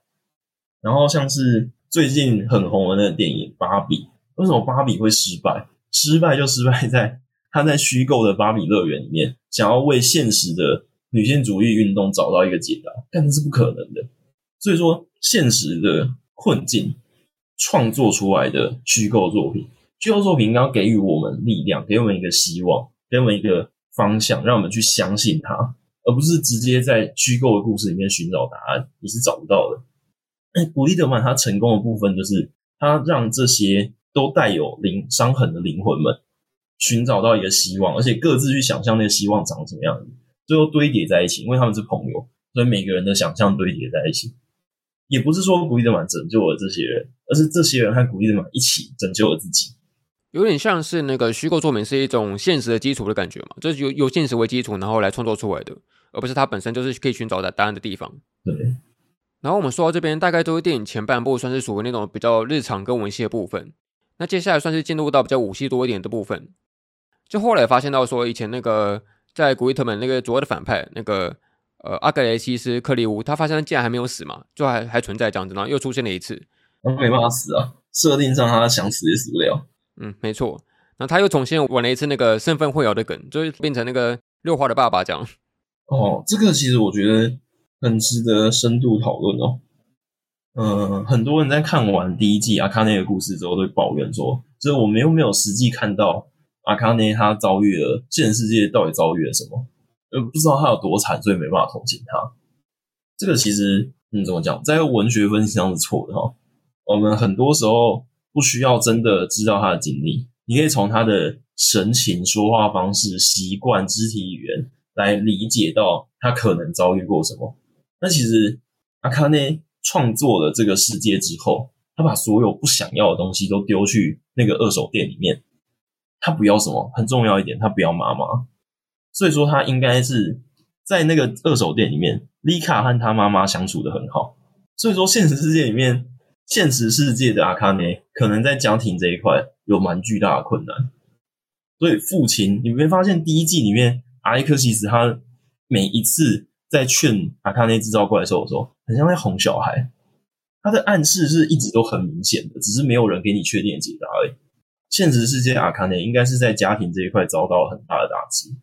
然后像是最近很红的那个电影《芭比》。为什么芭比会失败？失败就失败在他在虚构的芭比乐园里面，想要为现实的女性主义运动找到一个解答，但这是不可能的。所以说，现实的困境创作出来的虚构作品，虚构作品应该给予我们力量，给我们一个希望，给我们一个方向，让我们去相信它，而不是直接在虚构的故事里面寻找答案，你是找不到的。哎，古伊德曼他成功的部分就是他让这些。都带有灵伤痕的灵魂们，寻找到一个希望，而且各自去想象那个希望长什么样子，最后堆叠在一起。因为他们是朋友，所以每个人的想象堆叠在一起。也不是说古伊德曼拯救了这些人，而是这些人和古伊德曼一起拯救了自己。有点像是那个虚构作品是一种现实的基础的感觉嘛，就是由由现实为基础，然后来创作出来的，而不是它本身就是可以寻找的答案的地方。对。然后我们说到这边，大概都是电影前半部算是属于那种比较日常跟文戏的部分。那接下来算是进入到比较武戏多一点的部分，就后来发现到说，以前那个在古伊特曼那个主要的反派那个呃阿格雷西斯克利乌，他发现他竟然还没有死嘛，就还还存在这样子，然后又出现了一次，他没办法死啊，设定上他想死也死不了。嗯，没错，然后他又重新玩了一次那个身份混淆的梗，就是变成那个六花的爸爸这样。哦，这个其实我觉得很值得深度讨论哦。嗯，很多人在看完第一季阿卡内的故事之后，都会抱怨说，就是我们又没有实际看到阿卡内他遭遇了现实世界到底遭遇了什么。呃，不知道他有多惨，所以没办法同情他。这个其实，嗯，怎么讲，在文学分析上是错的哈。我们很多时候不需要真的知道他的经历，你可以从他的神情、说话方式、习惯、肢体语言来理解到他可能遭遇过什么。那其实阿卡内创作了这个世界之后，他把所有不想要的东西都丢去那个二手店里面。他不要什么？很重要一点，他不要妈妈。所以说，他应该是在那个二手店里面，丽卡和他妈妈相处的很好。所以说，现实世界里面。现实世界的阿卡内可能在家庭这一块有蛮巨大的困难，所以父亲，你没发现第一季里面阿历克西斯他每一次在劝阿卡内制造怪兽的时候，很像在哄小孩，他的暗示是一直都很明显的，只是没有人给你确定的解答而已。现实世界阿卡内应该是在家庭这一块遭到了很大的打击，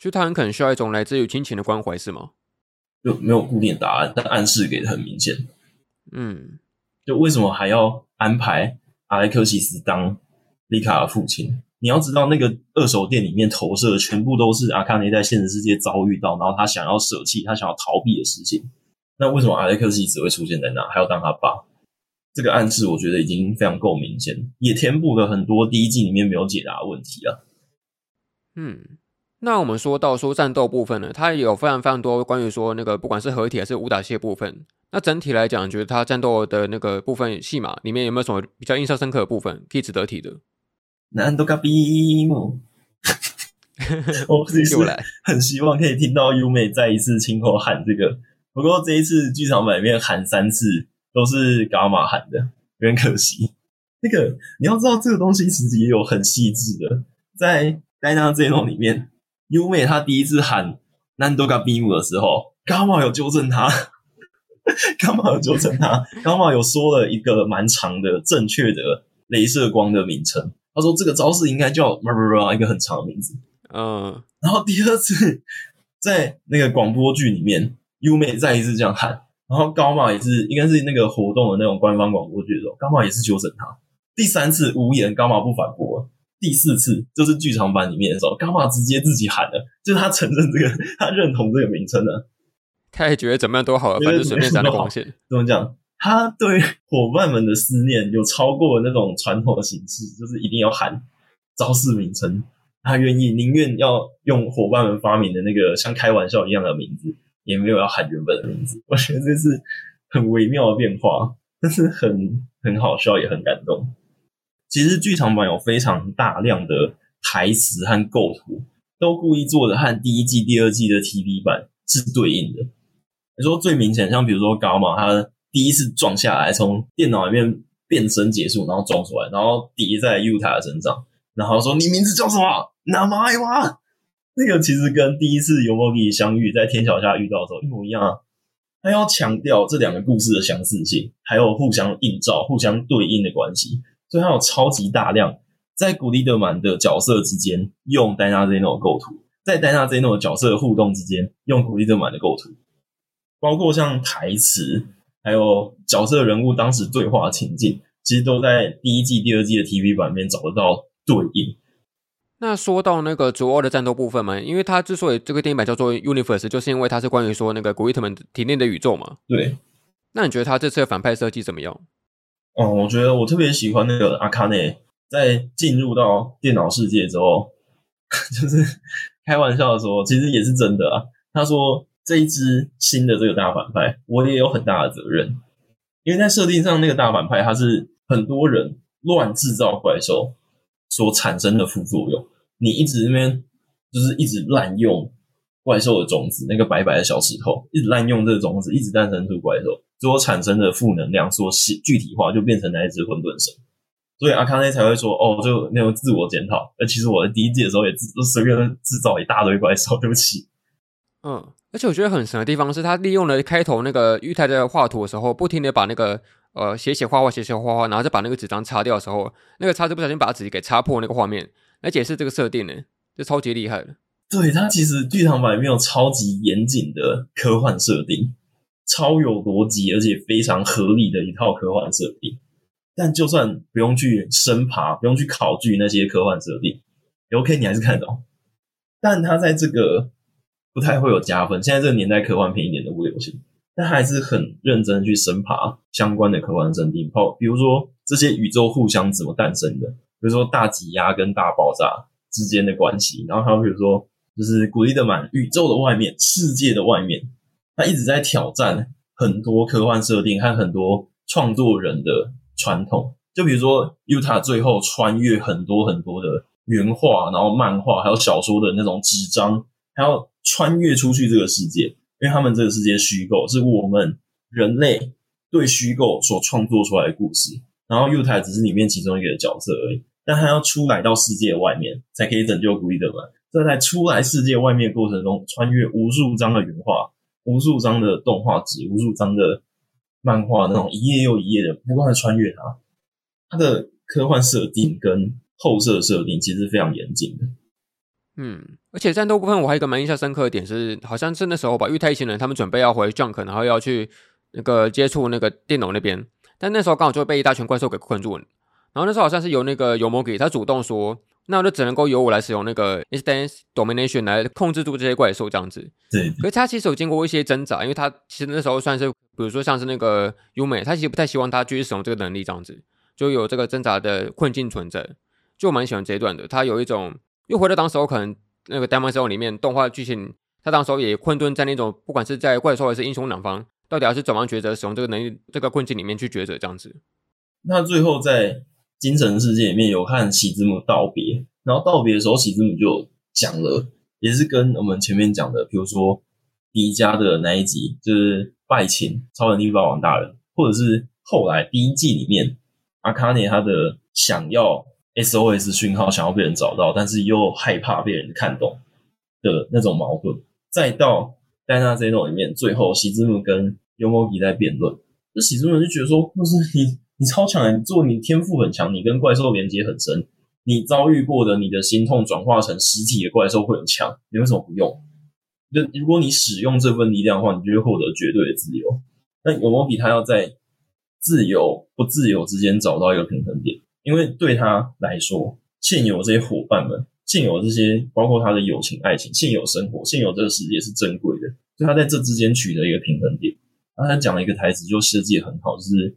就他很可能需要一种来自于亲情的关怀，是吗？就没有固定答案，但暗示给的很明显。嗯。就为什么还要安排阿莱克西斯当丽卡的父亲？你要知道，那个二手店里面投射的全部都是阿卡内在现实世界遭遇到，然后他想要舍弃、他想要逃避的事情。那为什么阿莱克西斯会出现在那，还要当他爸？这个暗示我觉得已经非常够明显，也填补了很多第一季里面没有解答的问题啊。嗯，那我们说到说战斗部分呢，它也有非常非常多关于说那个不管是合体还是武打戏的部分。那整体来讲，觉得它战斗的那个部分戏码里面有没有什么比较印象深刻的部分可以值得提的？难度卡比姆，我其实很希望可以听到优美再一次亲口喊这个。不过这一次剧场版里面喊三次都是伽马喊的，有点可惜。那个你要知道，这个东西其实也有很细致的，在戴娜这一种里面，优美她第一次喊南多嘎比姆的时候，伽马有纠正她。伽马有纠正他，伽马有说了一个蛮长的正确的镭射光的名称。他说这个招式应该叫一个很长的名字。嗯，然后第二次在那个广播剧里面，优美再一次这样喊，然后伽马也是应该是那个活动的那种官方广播剧的时候，伽马也是纠正他。第三次无言，伽马不反驳了。第四次就是剧场版里面的时候，伽马直接自己喊了，就是他承认这个，他认同这个名称了。他也觉得怎么样都好了，反正随便沾个光线。怎么讲？他对伙伴们的思念有超过那种传统的形式，就是一定要喊招式名称。他愿意宁愿要用伙伴们发明的那个像开玩笑一样的名字，也没有要喊原本的名字。我觉得这是很微妙的变化，但是很很好笑，也很感动。其实剧场版有非常大量的台词和构图，都故意做的和第一季、第二季的 TV 版是对应的。你说最明显，像比如说伽马，他第一次撞下来，从电脑里面变身结束，然后撞出来，然后叠在尤塔的身上，然后说：“你名字叫什么？那么爱吗？”那个其实跟第一次尤摩里相遇在天桥下遇到的时候一模一样啊。他要强调这两个故事的相似性，还有互相映照、互相对应的关系，所以他有超级大量在古利德曼的角色之间用戴娜兹诺的构图，在戴娜兹诺的角色的互动之间用古利德曼的构图。包括像台词，还有角色人物当时对话情境，其实都在第一季、第二季的 TV 版面找得到对应。那说到那个主要的战斗部分嘛，因为它之所以这个电影版叫做 Universe，就是因为它是关于说那个古力特曼体内的宇宙嘛。对。那你觉得他这次的反派设计怎么样？哦，我觉得我特别喜欢那个阿卡内，在进入到电脑世界之后，就是开玩笑的说，其实也是真的啊。他说。这一支新的这个大反派，我也有很大的责任，因为在设定上，那个大反派他是很多人乱制造怪兽所产生的副作用。你一直那边就是一直滥用怪兽的种子，那个白白的小石头，一直滥用这个种子，一直诞生出怪兽，所产生的负能量，所写具体化就变成那一只混沌神。所以阿康内才会说：“哦，就那种自我检讨。”而其实我在第一季的时候也自都随便制造一大堆怪兽，对不起。嗯。而且我觉得很神的地方是，他利用了开头那个玉太在画图的时候，不停的把那个呃写写画画写写画画，然后再把那个纸张擦掉的时候，那个擦子不小心把纸给擦破那个画面，来解释这个设定呢，就超级厉害的。对，他其实剧场版里面有超级严谨的科幻设定，超有逻辑而且非常合理的一套科幻设定。但就算不用去深爬，不用去考据那些科幻设定，OK，你还是看得懂。但他在这个。不太会有加分。现在这个年代科幻片一点都不流行，但还是很认真去深爬相关的科幻设定，包比如说这些宇宙互相怎么诞生的，比如说大挤压跟大爆炸之间的关系，然后还有比如说就是古力德曼宇宙的外面，世界的外面，他一直在挑战很多科幻设定和很多创作人的传统。就比如说，Yuta 最后穿越很多很多的原画，然后漫画，还有小说的那种纸张，还要穿越出去这个世界，因为他们这个世界虚构，是我们人类对虚构所创作出来的故事。然后 Yuta 只是里面其中一个角色而已，但他要出来到世界外面，才可以拯救古伊德曼。这在出来世界外面过程中，穿越无数张的原画，无数张的动画纸，无数张的漫画，那种一页又一页的不断的穿越它。它的科幻设定跟后设设定其实非常严谨的。嗯，而且战斗部分我还有一个蛮印象深刻的点是，好像是那时候吧，因为太一行人他们准备要回 Junk，然后要去那个接触那个电脑那边，但那时候刚好就被一大群怪兽给困住了。然后那时候好像是由那个尤摩给他主动说，那我就只能够由我来使用那个 Instance Domination 来控制住这些怪兽这样子。对，可是他其实有经过一些挣扎，因为他其实那时候算是，比如说像是那个优美，他其实不太希望他继续使用这个能力这样子。就有这个挣扎的困境存在，就我蛮喜欢这一段的。他有一种又回到当时候可能那个《Diamond Cell》里面动画剧情，他当时候也困顿在那种不管是在怪兽还是英雄两方，到底要是怎么样抉择使用这个能力这个困境里面去抉择这样子。那最后在精神世界里面有和喜之母道别，然后道别的时候喜之母就讲了，也是跟我们前面讲的，比如说迪迦的那一集，就是拜请超能力霸王大人，或者是后来第一季里面。阿卡涅他的想要 SOS 讯号，想要被人找到，但是又害怕被人看懂的那种矛盾，再到戴纳 Zeno 里面，最后喜之木跟尤摩吉在辩论，这喜之木就觉得说，不是你，你超强，你做你天赋很强，你跟怪兽连接很深，你遭遇过的你的心痛转化成实体的怪兽会很强，你为什么不用？就如果你使用这份力量的话，你就会获得绝对的自由。那尤摩吉他要在。自由不自由之间找到一个平衡点，因为对他来说，现有这些伙伴们，现有这些包括他的友情、爱情，现有生活，现有这个世界是珍贵的，所以他在这之间取得一个平衡点。然后他讲了一个台词，就设计很好，就是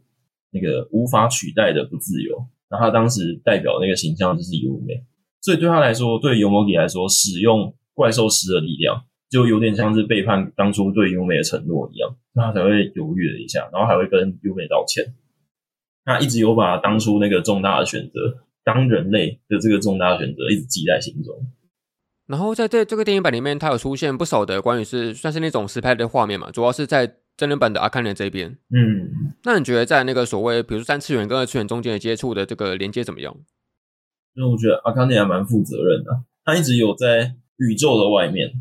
那个无法取代的不自由。然后他当时代表那个形象就是优美，所以对他来说，对尤摩吉来说，使用怪兽师的力量。就有点像是背叛当初对优美的承诺一样，那他才会犹豫了一下，然后还会跟优美道歉。他一直有把当初那个重大的选择，当人类的这个重大的选择，一直记在心中。然后在这这个电影版里面，它有出现不少的关于是算是那种实拍的画面嘛，主要是在真人版的阿康人这边。嗯，那你觉得在那个所谓，比如说三次元跟二次元中间的接触的这个连接怎么样？因为我觉得阿卡涅还蛮负责任的，他一直有在宇宙的外面。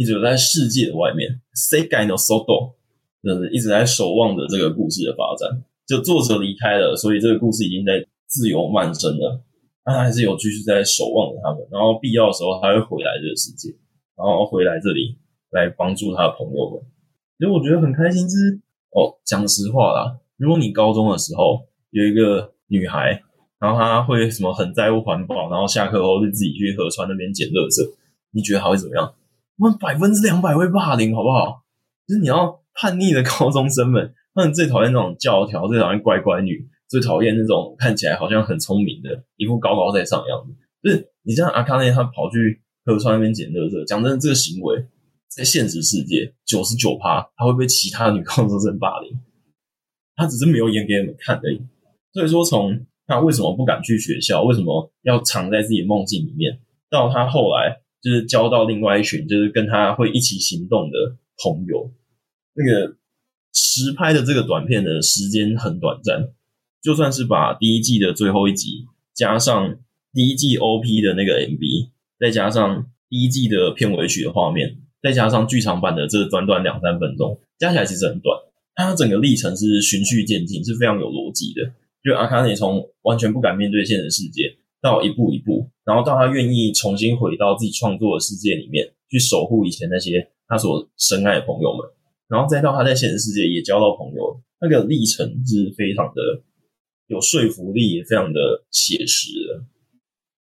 一直有在世界的外面，Sekai no Soto，就是一直在守望着这个故事的发展。就作者离开了，所以这个故事已经在自由漫生了。但他还是有继续在守望着他们，然后必要的时候他会回来这个世界，然后回来这里来帮助他的朋友们。所以我觉得很开心，就是哦，讲实话啦，如果你高中的时候有一个女孩，然后她会什么很在乎环保，然后下课后就自己去河川那边捡垃圾，你觉得她会怎么样？那百分之两百会霸凌，好不好？就是你要叛逆的 高中生们，他们最讨厌那种教条，最讨厌乖乖女，最讨厌那种看起来好像很聪明的，一副高高在上的样子。就是你像阿卡内，他跑去河川那边捡垃圾，讲真的，这个行为在现实世界九十九趴，他会被其他女高中生霸凌。他只是没有演给你们看而已。所以说，从他为什么不敢去学校，为什么要藏在自己梦境里面，到他后来。就是交到另外一群，就是跟他会一起行动的朋友。那个实拍的这个短片的时间很短暂，就算是把第一季的最后一集加上第一季 OP 的那个 MV，再加上第一季的片尾曲的画面，再加上剧场版的这短短两三分钟，加起来其实很短。它整个历程是循序渐进，是非常有逻辑的。就阿卡内从完全不敢面对现实世界。到一步一步，然后到他愿意重新回到自己创作的世界里面去守护以前那些他所深爱的朋友们，然后再到他在现实世界也交到朋友，那个历程是非常的有说服力，也非常的写实的。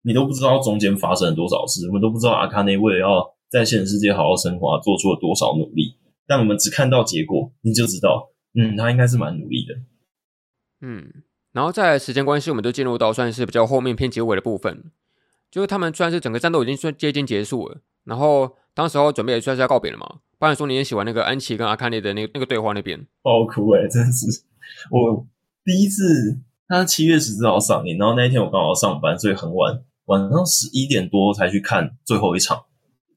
你都不知道中间发生了多少事，我们都不知道阿卡内为了要在现实世界好好生活，做出了多少努力。但我们只看到结果，你就知道，嗯，他应该是蛮努力的。嗯，然后在时间关系，我们就进入到算是比较后面偏结尾的部分，就是他们算是整个战斗已经算接近结束了，然后当时候准备也算是要告别了嘛。不然说你也喜欢那个安琪跟阿卡丽的那个那个对话那边，爆哭哎、欸，真的是我第一次，他七月十四号上映，然后那一天我刚好上班，所以很晚，晚上十一点多才去看最后一场，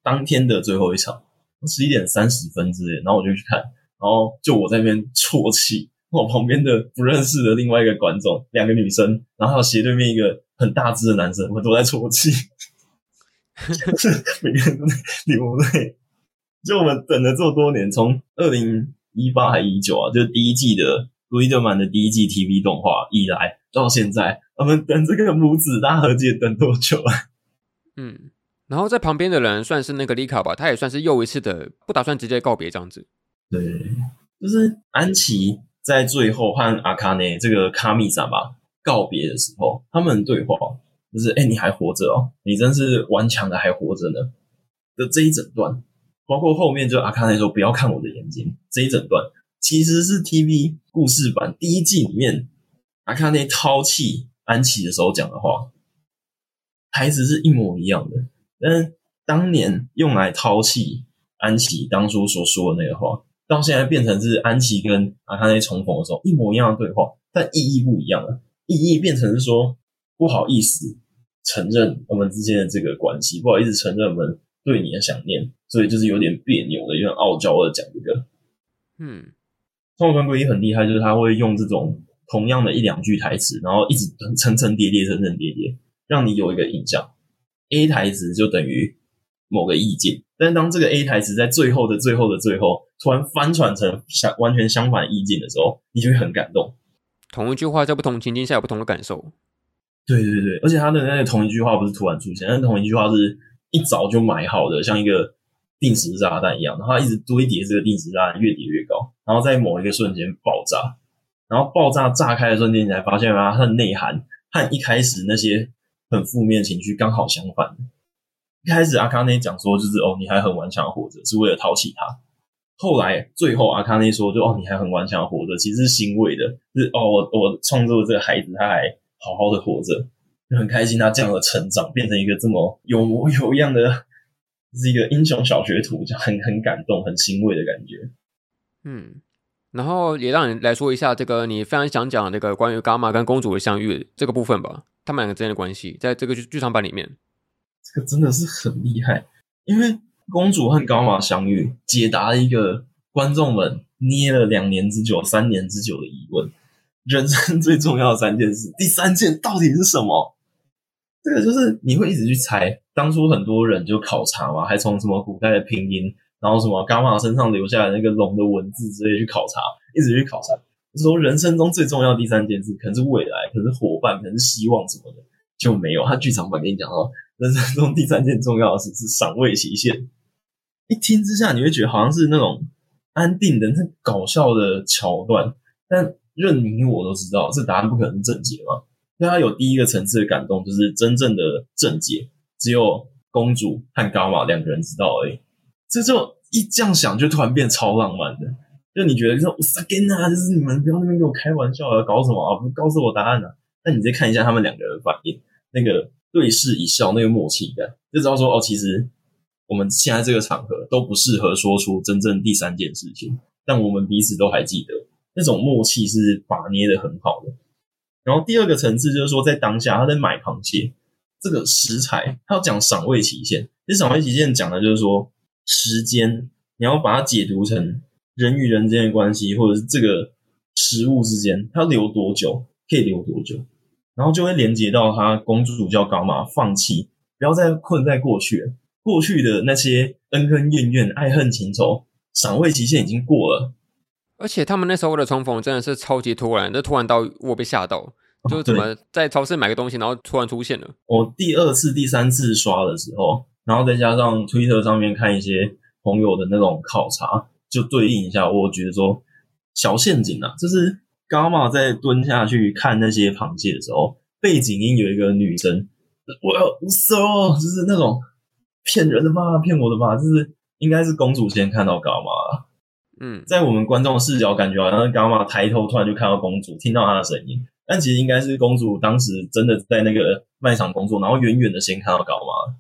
当天的最后一场。十一点三十分之类，然后我就去看，然后就我在那边啜泣，我旁边的不认识的另外一个观众，两个女生，然后还有斜对面一个很大只的男生，我都在啜泣，就是每个人都在流泪。就我们等了这么多年，从二零一八还一九啊，就是第一季的《古伊德曼》的第一季 TV 动画以来，到现在，我们等这个母子大和解等多久啊？嗯。然后在旁边的人算是那个丽卡吧，他也算是又一次的不打算直接告别这样子。对，就是安琪在最后和阿卡内这个卡米萨吧告别的时候，他们对话就是：“哎，你还活着哦，你真是顽强的还活着呢。”的这一整段，包括后面就阿卡内说“不要看我的眼睛”这一整段，其实是 TV 故事版第一季里面阿卡内抛弃安琪的时候讲的话，台词是一模一样的。但当年用来抛弃安琪当初所说的那个话，到现在变成是安琪跟阿卡内重逢的时候一模一样的对话，但意义不一样了。意义变成是说不好意思承认我们之间的这个关系，不好意思承认我们对你的想念，所以就是有点别扭的，有点傲娇的讲这个。嗯，松本圭一很厉害，就是他会用这种同样的一两句台词，然后一直层层叠叠、层层叠叠，让你有一个印象。A 台词就等于某个意境，但是当这个 A 台词在最后的最后的最后突然翻转成相完全相反意境的时候，你就会很感动。同一句话在不同情境下有不同的感受。对对对，而且他的那个同一句话不是突然出现，但同一句话是一早就埋好的，像一个定时炸弹一样，然后他一直堆叠这个定时炸弹，越叠越高，然后在某一个瞬间爆炸，然后爆炸炸开的瞬间，你才发现啊，它的内涵和一开始那些。很负面情绪，刚好相反。一开始阿卡内讲说，就是哦，你还很顽强活着，是为了抛弃他。后来最后阿卡内说，就哦，你还很顽强活着，其实是欣慰的，是哦，我我创造的这个孩子，他还好好的活着，就很开心。他这样的成长，变成一个这么有模有样的，是一个英雄小学徒，就很很感动，很欣慰的感觉。嗯，然后也让你来说一下这个你非常想讲这个关于伽马跟公主的相遇这个部分吧。他们两个之间的关系，在这个剧剧场版里面，这个真的是很厉害。因为公主和伽马相遇，解答一个观众们捏了两年之久、三年之久的疑问：人生最重要的三件事，第三件到底是什么？这个就是你会一直去猜。当初很多人就考察嘛，还从什么古代的拼音，然后什么伽马身上留下来那个龙的文字之类去考察，一直去考察。说人生中最重要第三件事，可能是未来，可能是伙伴，可能是希望什么的，就没有。他剧场版跟你讲说，人生中第三件重要的事是赏味期限。一听之下，你会觉得好像是那种安定的、那搞笑的桥段，但任你我都知道，这答案不可能是正解嘛。因为他有第一个层次的感动，就是真正的正解，只有公主和伽马两个人知道而已。这就一这样想，就突然变超浪漫的。就你觉得说，我撒给啊，就是你们不要那边给我开玩笑啊，搞什么啊？不告诉我答案啊？那你再看一下他们两个人的反应，那个对视一笑，那个默契感，就知道说哦，其实我们现在这个场合都不适合说出真正第三件事情，但我们彼此都还记得，那种默契是把捏的很好的。然后第二个层次就是说，在当下他在买螃蟹这个食材，他要讲赏味期限，其实赏味期限讲的就是说时间，你要把它解读成。人与人之间的关系，或者是这个食物之间，它留多久可以留多久，然后就会连接到他公主叫伽马放弃，不要再困在过去了，过去的那些恩恩怨怨、爱恨情仇，赏味期限已经过了。而且他们那时候的重逢真的是超级突然，那突然到我被吓到，就是怎么在超市买个东西，然后突然出现了。我第二次、第三次刷的时候，然后再加上推特上面看一些朋友的那种考察。就对应一下，我觉得说小陷阱啊，就是伽马在蹲下去看那些螃蟹的时候，背景音有一个女生，我要收，就是那种骗人的吧，骗我的吧，就是应该是公主先看到伽马。嗯，在我们观众视角，感觉好像伽马抬头突然就看到公主，听到她的声音，但其实应该是公主当时真的在那个卖场工作，然后远远的先看到伽马，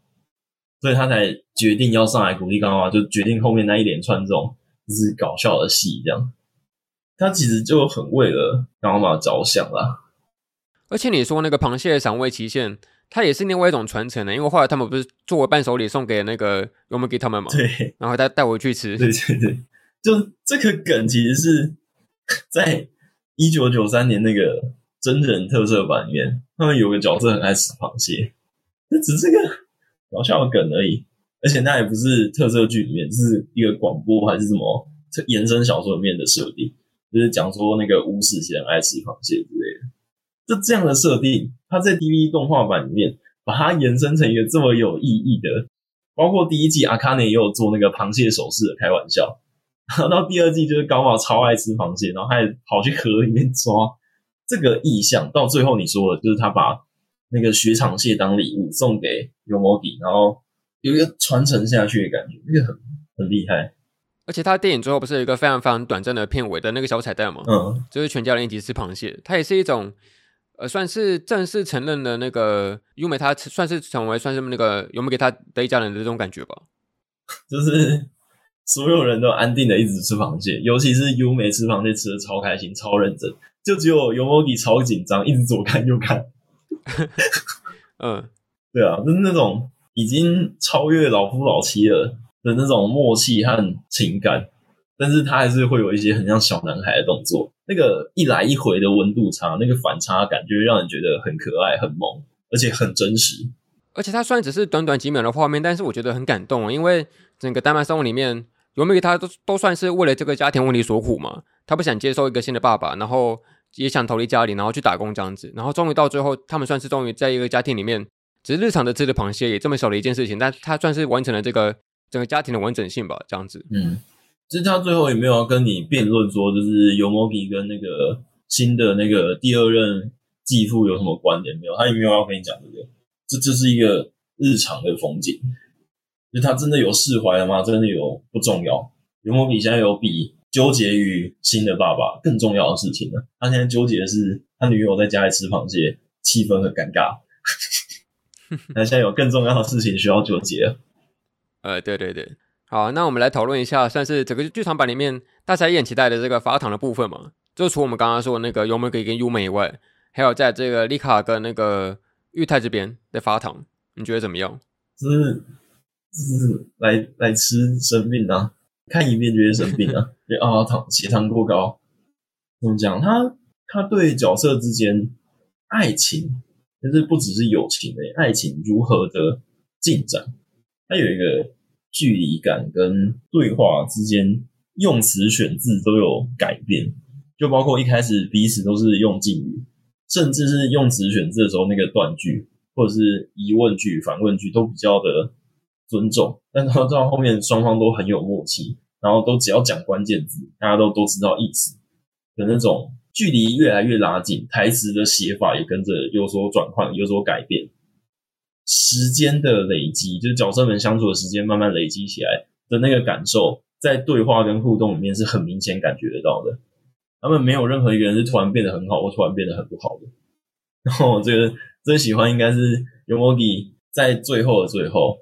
所以他才决定要上来鼓励伽马，就决定后面那一连串这种就是搞笑的戏，这样。他其实就很为了伽马着想啦。而且你说那个螃蟹的赏味期限，它也是另外一种传承的，因为后来他们不是作为伴手礼送给那个我们给他们嘛，对，然后带带回去吃，对对对。就这个梗其实是 在一九九三年那个真人特色版里面，他们有个角色很爱吃螃蟹，这只是个搞笑的梗而已，而且那也不是特色剧里面，是一个广播还是什么延伸小说里面的设定，就是讲说那个巫师其实很爱吃螃蟹之类的。就这样的设定，他在 DV 动画版里面把它延伸成一个这么有意义的，包括第一季阿卡内也有做那个螃蟹手势的开玩笑。然后到第二季就是高马超爱吃螃蟹，然后还跑去河里面抓这个意象。到最后你说的，就是他把那个雪场蟹当礼物送给尤摩迪，然后有一个传承下去的感觉，那个很很厉害。而且他电影最后不是有一个非常非常短暂的片尾的那个小彩蛋吗？嗯，就是全家人一起吃螃蟹，它也是一种呃，算是正式承认的那个优美，他算是成为算是那个尤摩给他的一家人的这种感觉吧，就是。所有人都安定的一直吃螃蟹，尤其是优美吃螃蟹吃的超开心、超认真，就只有尤摩迪超紧张，一直左看右看。嗯，对啊，就是那种已经超越老夫老妻了的那种默契和情感，但是他还是会有一些很像小男孩的动作，那个一来一回的温度差，那个反差感，就会让人觉得很可爱、很萌，而且很真实。而且他虽然只是短短几秒的画面，但是我觉得很感动，因为整个丹麦生活里面。尤摩给他都都算是为了这个家庭问题所苦嘛，他不想接受一个新的爸爸，然后也想逃离家里，然后去打工这样子，然后终于到最后，他们算是终于在一个家庭里面，只是日常的吃的螃蟹也这么小的一件事情，但他算是完成了这个整个家庭的完整性吧，这样子。嗯，其实他最后也没有要跟你辩论说，就是尤摩比跟那个新的那个第二任继父有什么关联没有，他也没有要跟你讲这个，这这是一个日常的风景。就他真的有释怀了吗？真的有不重要。尤摩比现在有比纠结于新的爸爸更重要的事情了。他现在纠结的是他女友在家里吃螃蟹，气氛很尴尬。他现在有更重要的事情需要纠结。呃，对对对，好，那我们来讨论一下，算是整个剧场版里面大家也很期待的这个法堂的部分嘛。就除我们刚刚说的那个尤美给跟优美以外，还有在这个丽卡跟那个玉泰这边的法堂，你觉得怎么样？是。就是来来吃生病啊，看一遍就会生病啊，就啊糖血糖过高，怎么讲？他他对角色之间爱情，就是不只是友情的爱情如何的进展，它有一个距离感跟对话之间用词选字都有改变，就包括一开始彼此都是用敬语，甚至是用词选字的时候那个断句或者是疑问句、反问句都比较的。尊重，但到到后面双方都很有默契，然后都只要讲关键字，大家都都知道意思的那种距离越来越拉近，台词的写法也跟着有所转换，有所改变。时间的累积，就是角色们相处的时间慢慢累积起来的那个感受，在对话跟互动里面是很明显感觉得到的。他们没有任何一个人是突然变得很好，或突然变得很不好的。然后我觉得最喜欢应该是尤摩给在最后的最后。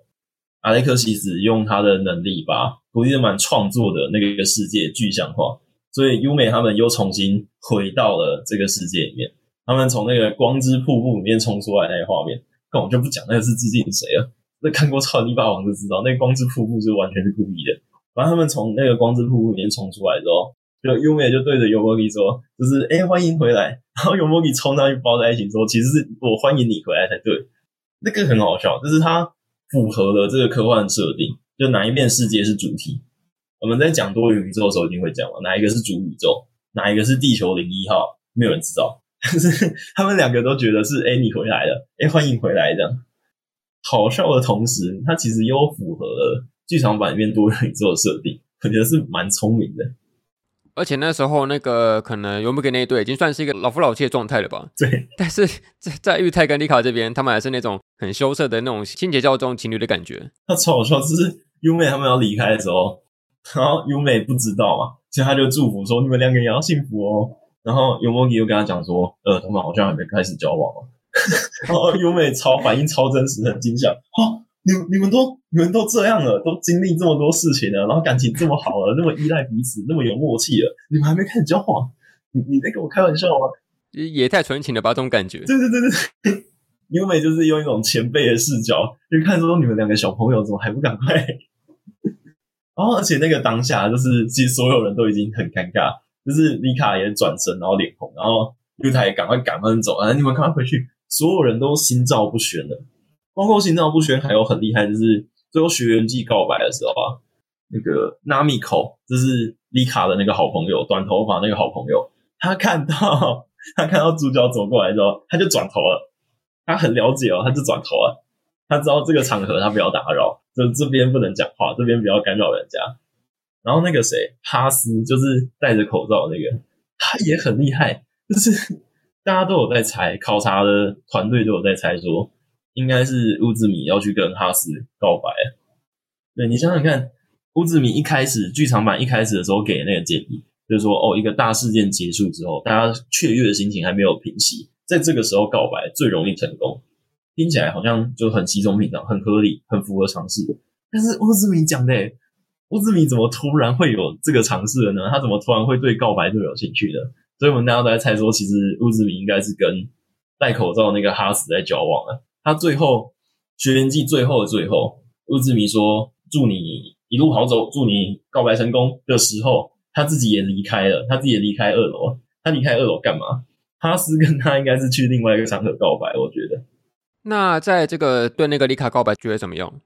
阿雷克西斯用他的能力把古蒂特曼创作的那个世界具象化，所以优美他们又重新回到了这个世界里面。他们从那个光之瀑布里面冲出来那个画面，那我就不讲那个是致敬谁了。那看过《超级霸王》就知道，那光之瀑布是完全是故意的。然后他们从那个光之瀑布里面冲出来之后，就优美就对着尤摩给说：“就是哎、欢迎回来。”然后尤摩给冲上去抱在一起说：“其实是我欢迎你回来才对。”那个很好笑，就是他。符合了这个科幻设定，就哪一面世界是主题？我们在讲多元宇宙的时候一定会讲嘛，哪一个是主宇宙，哪一个是地球零一号？没有人知道，但是他们两个都觉得是，哎，你回来了，哎，欢迎回来，这样好笑的同时，它其实又符合了剧场版里面多元宇宙的设定，我觉得是蛮聪明的。而且那时候那个可能尤木给那一队已经算是一个老夫老妻的状态了吧？对。但是 在在玉泰跟丽卡这边，他们还是那种很羞涩的那种清洁教中情侣的感觉。他超好笑，就是优美他们要离开的时候，然后优美不知道嘛，所以他就祝福说：“你们两个也要幸福哦。”然后尤木给又跟他讲说：“呃，他们好像还没开始交往哦。”然后优美超反应超真实，很惊吓。哦你你们都你们都这样了，都经历这么多事情了，然后感情这么好了，那么依赖彼此，那么有默契了，你们还没开始交往？你你在跟我开玩笑吗？也太纯情了吧，这种感觉。对对对对，优美就是用一种前辈的视角，就看说你们两个小朋友怎么还不赶快？然后而且那个当下，就是其实所有人都已经很尴尬，就是丽卡也转身，然后脸红，然后优太也赶快赶快走，啊，你们赶快回去，所有人都心照不宣了。包括心照不宣，还有很厉害，就是最后学员季告白的时候啊，那个 Namiko 就是丽卡的那个好朋友，短头发那个好朋友，他看到他看到主角走过来之后，他就转头了。他很了解哦，他就转头了。他知道这个场合他不要打扰，就这边不能讲话，这边不要干扰人家。然后那个谁，哈斯就是戴着口罩那个，他也很厉害，就是大家都有在猜，考察的团队都有在猜说。应该是乌兹米要去跟哈斯告白。对，你想想看，乌兹米一开始剧场版一开始的时候给那个建议，就是说哦，一个大事件结束之后，大家雀跃的心情还没有平息，在这个时候告白最容易成功。听起来好像就很稀松平常，很合理，很符合常识。但是乌兹米讲的，乌兹米怎么突然会有这个尝试了呢？他怎么突然会对告白这么有兴趣的？所以我们大家都在猜说，其实乌兹米应该是跟戴口罩那个哈斯在交往了。他最后学园祭最后的最后，乌兹米说：“祝你一路好走，祝你告白成功。”的时候，他自己也离开了，他自己也离开二楼。他离开二楼干嘛？哈斯跟他应该是去另外一个场合告白，我觉得。那在这个对那个丽卡告白，觉得怎么样？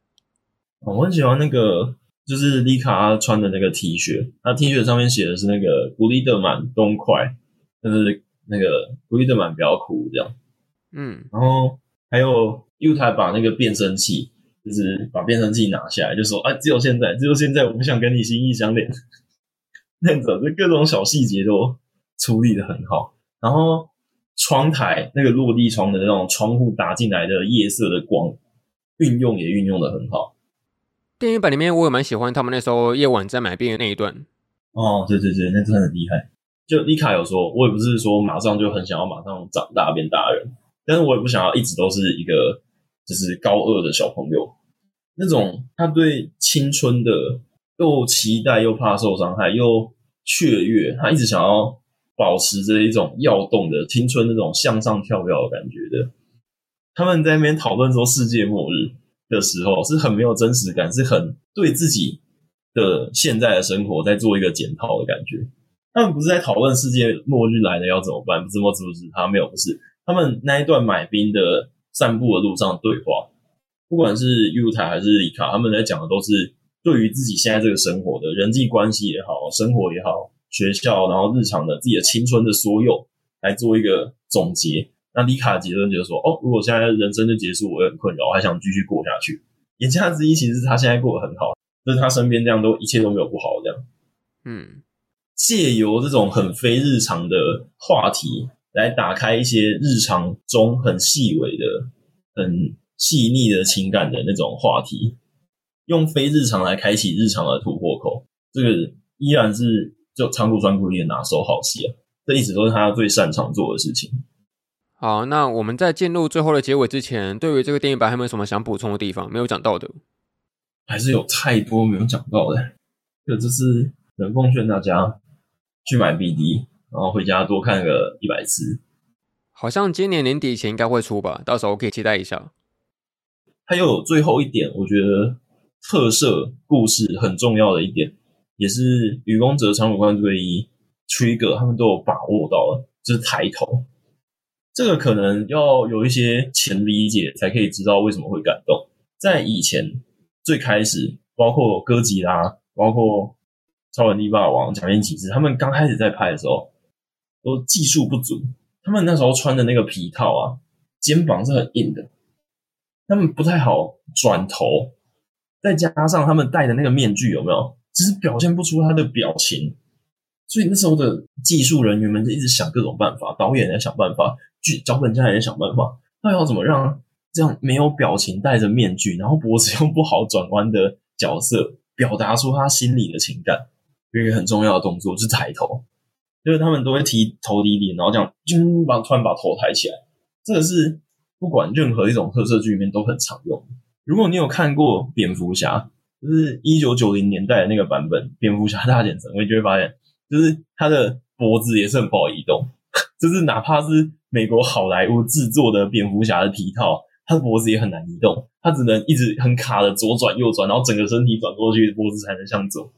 我很喜欢那个，就是丽卡穿的那个 T 恤，她 T 恤上面写的是那个古利德曼 Don't cry，就是那个古利德曼不要哭这样。嗯，然后。还有 Yuta 把那个变声器，就是把变声器拿下来，就说：“啊，只有现在，只有现在，我不想跟你心意相连。”那种就各种小细节都处理的很好。然后窗台那个落地窗的那种窗户打进来的夜色的光，运用也运用的很好。电影版里面我也蛮喜欢他们那时候夜晚在买冰的那一段。哦，对对对，那真的很厉害。就丽卡有说，我也不是说马上就很想要马上长大变大人。但是我也不想要一直都是一个就是高二的小朋友，那种他对青春的又期待又怕受伤害又雀跃，他一直想要保持着一种跃动的青春那种向上跳跃的感觉的。他们在那边讨论说世界末日的时候，是很没有真实感，是很对自己的现在的生活在做一个检讨的感觉。他们不是在讨论世界末日来了要怎么办，怎么阻止他，没有，不是。他们那一段买冰的散步的路上对话，不管是 Yuta 还是里卡，他们在讲的都是对于自己现在这个生活的人际关系也好，生活也好，学校，然后日常的自己的青春的所有来做一个总结。那李卡的结论就是说，哦，如果现在人生就结束，我也很困扰，我还想继续过下去。言下之意其实他现在过得很好，就是他身边这样都一切都没有不好这样。嗯，借由这种很非日常的话题。来打开一些日常中很细微的、很细腻的情感的那种话题，用非日常来开启日常的突破口，这个依然是就长谷川贵的拿手好戏啊！这一直都是他最擅长做的事情。好，那我们在进入最后的结尾之前，对于这个电影版还有没有什么想补充的地方没有讲到的？还是有太多没有讲到的，就这就是能奉劝大家去买 BD。然后回家多看个一百次，好像今年年底前应该会出吧，到时候可以期待一下。还有最后一点，我觉得特色故事很重要的一点，也是雨宫哲、长谷川圭一、吹哥他们都有把握到了，就是抬头。这个可能要有一些前理解才可以知道为什么会感动。在以前最开始，包括哥吉拉，包括超人力霸王、假面骑士，他们刚开始在拍的时候。都技术不足，他们那时候穿的那个皮套啊，肩膀是很硬的，他们不太好转头，再加上他们戴的那个面具有没有，只是表现不出他的表情，所以那时候的技术人员们就一直想各种办法，导演也在想办法，剧脚本家也在想办法，那要怎么让这样没有表情、戴着面具，然后脖子又不好转弯的角色，表达出他心里的情感？有一个很重要的动作是抬头，就是他们都会提头低低，然后这样就把突然把头抬起来，这个是不管任何一种特色剧里面都很常用。如果你有看过蝙蝠侠，就是一九九零年代的那个版本蝙蝠侠大显神，你就会发现。就是他的脖子也是很不好移动，就是哪怕是美国好莱坞制作的蝙蝠侠的皮套，他的脖子也很难移动，他只能一直很卡的左转右转，然后整个身体转过去，脖子才能向左。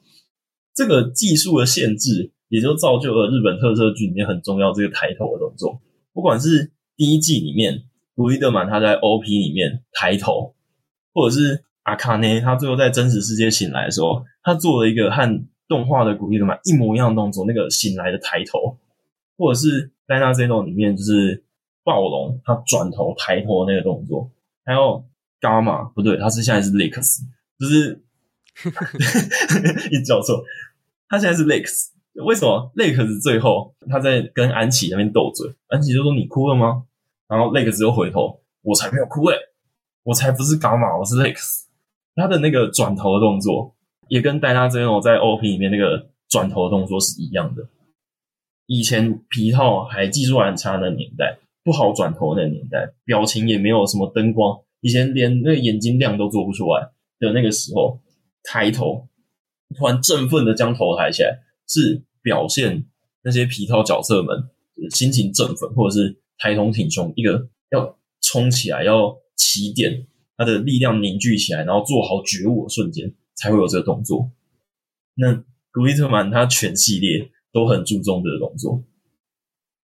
这个技术的限制，也就造就了日本特摄剧里面很重要这个抬头的动作。不管是第一季里面古伊德曼他在 OP 里面抬头，或者是阿卡内他最后在真实世界醒来的时候，他做了一个和动画的古力的嘛，一模一样的动作，那个醒来的抬头，或者是《Dyna Zeno》里面就是暴龙他转头抬头的那个动作，还有伽马不对，他是现在是 Lex，就是 一直叫错，他现在是 Lex，为什么 Lex 最后他在跟安琪那边斗嘴，安琪就说你哭了吗？然后 Lex 又回头，我才没有哭诶、我才不是伽马，我是 Lex，他的那个转头的动作。也跟戴娜·珍我在 OP 里面那个转头的动作是一样的。以前皮套还技术很差的年代，不好转头的年代，表情也没有什么灯光，以前连那个眼睛亮都做不出来的那个时候，抬头突然振奋的将头抬起来，是表现那些皮套角色们心情振奋，或者是抬头挺胸，一个要冲起来，要起点，他的力量凝聚起来，然后做好觉悟的瞬间。才会有这个动作。那古伊特曼他全系列都很注重这个动作。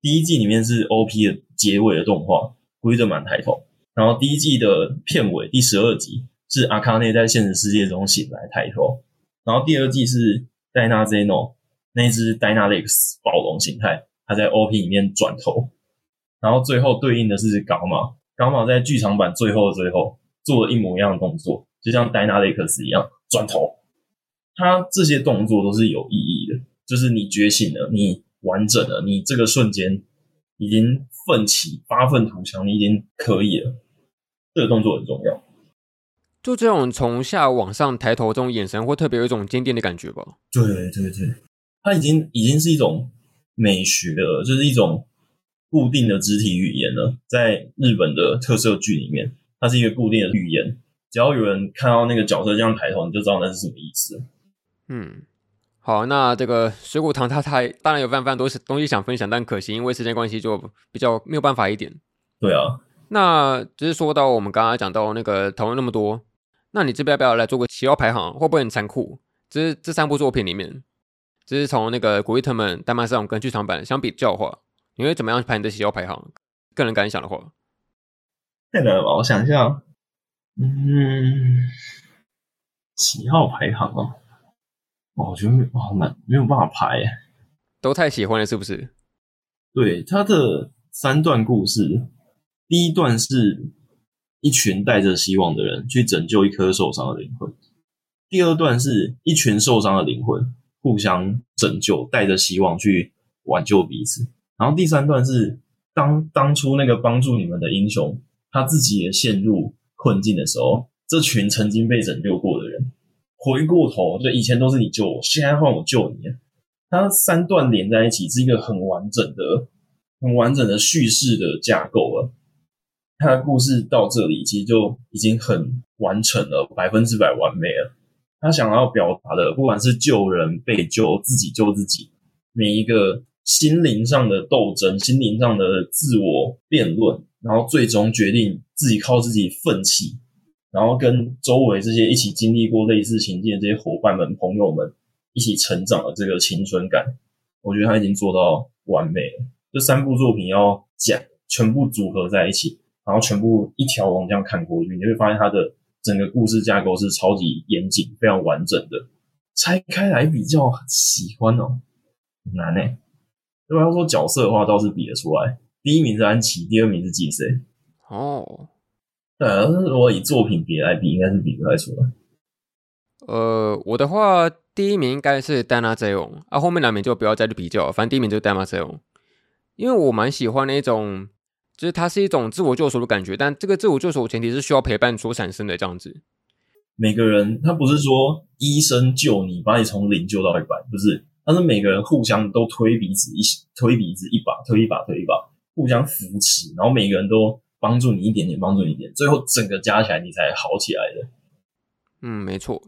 第一季里面是 OP 的结尾的动画，古伊特曼抬头。然后第一季的片尾第十二集是阿卡内在现实世界中醒来抬头。然后第二季是戴纳 Zeno 那只 Dynalex 暴龙形态，他在 OP 里面转头。然后最后对应的是伽马，伽马在剧场版最后的最后做了一模一样的动作，就像戴拿雷克斯一样。转头，他这些动作都是有意义的，就是你觉醒了，你完整了，你这个瞬间已经奋起，发愤图强，你已经可以了。这个动作很重要。就这种从下往上抬头，这种眼神会特别有一种坚定的感觉吧？对对对，它已经已经是一种美学了，就是一种固定的肢体语言了。在日本的特色剧里面，它是一个固定的语言。只要有人看到那个角色这样抬头，你就知道那是什么意思。嗯，好，那这个水果糖他他当然有非常非常多东西想分享，但可惜因为时间关系就比较没有办法一点。对啊，那只是说到我们刚刚讲到那个讨论那么多，那你这边要不要来做个喜好排行？会不会很残酷？这是这三部作品里面，这是从那个古力特曼、丹麦赛隆跟剧场版相比较的话，你会怎么样排你的喜好排行？个人感想的话，太难了吧？我想一下。嗯，喜好排行哦，我觉得好难，没有办法排，都太喜欢了，是不是？对，他的三段故事，第一段是一群带着希望的人去拯救一颗受伤的灵魂，第二段是一群受伤的灵魂互相拯救，带着希望去挽救彼此，然后第三段是当当初那个帮助你们的英雄，他自己也陷入。困境的时候，这群曾经被拯救过的人，回过头，就以前都是你救我，现在换我救你。它三段连在一起，是一个很完整的、很完整的叙事的架构了。他的故事到这里，其实就已经很完成了，百分之百完美了。他想要表达的，不管是救人、被救、自己救自己，每一个心灵上的斗争、心灵上的自我辩论。然后最终决定自己靠自己奋起，然后跟周围这些一起经历过类似情境的这些伙伴们、朋友们一起成长的这个青春感，我觉得他已经做到完美了。这三部作品要讲，全部组合在一起，然后全部一条龙这样看过去，你会发现它的整个故事架构是超级严谨、非常完整的。拆开来比较喜欢哦，难诶。如果要说角色的话，倒是比得出来。第一名是安琪，第二名是吉穗。哦，对啊，如果以作品别来比，应该是比不太出来。呃，我的话，第一名应该是戴娜泽翁，啊，后面两名就不要再去比较了，反正第一名就是戴娜泽翁，因为我蛮喜欢那种，就是它是一种自我救赎的感觉，但这个自我救赎前提是需要陪伴所产生的这样子。每个人他不是说医生救你，把你从零救到一百，不是，他是每个人互相都推彼此一推彼此一把，推一把推一把，互相扶持，然后每个人都帮助你一点点，帮助你一点，最后整个加起来你才好起来的。嗯，没错。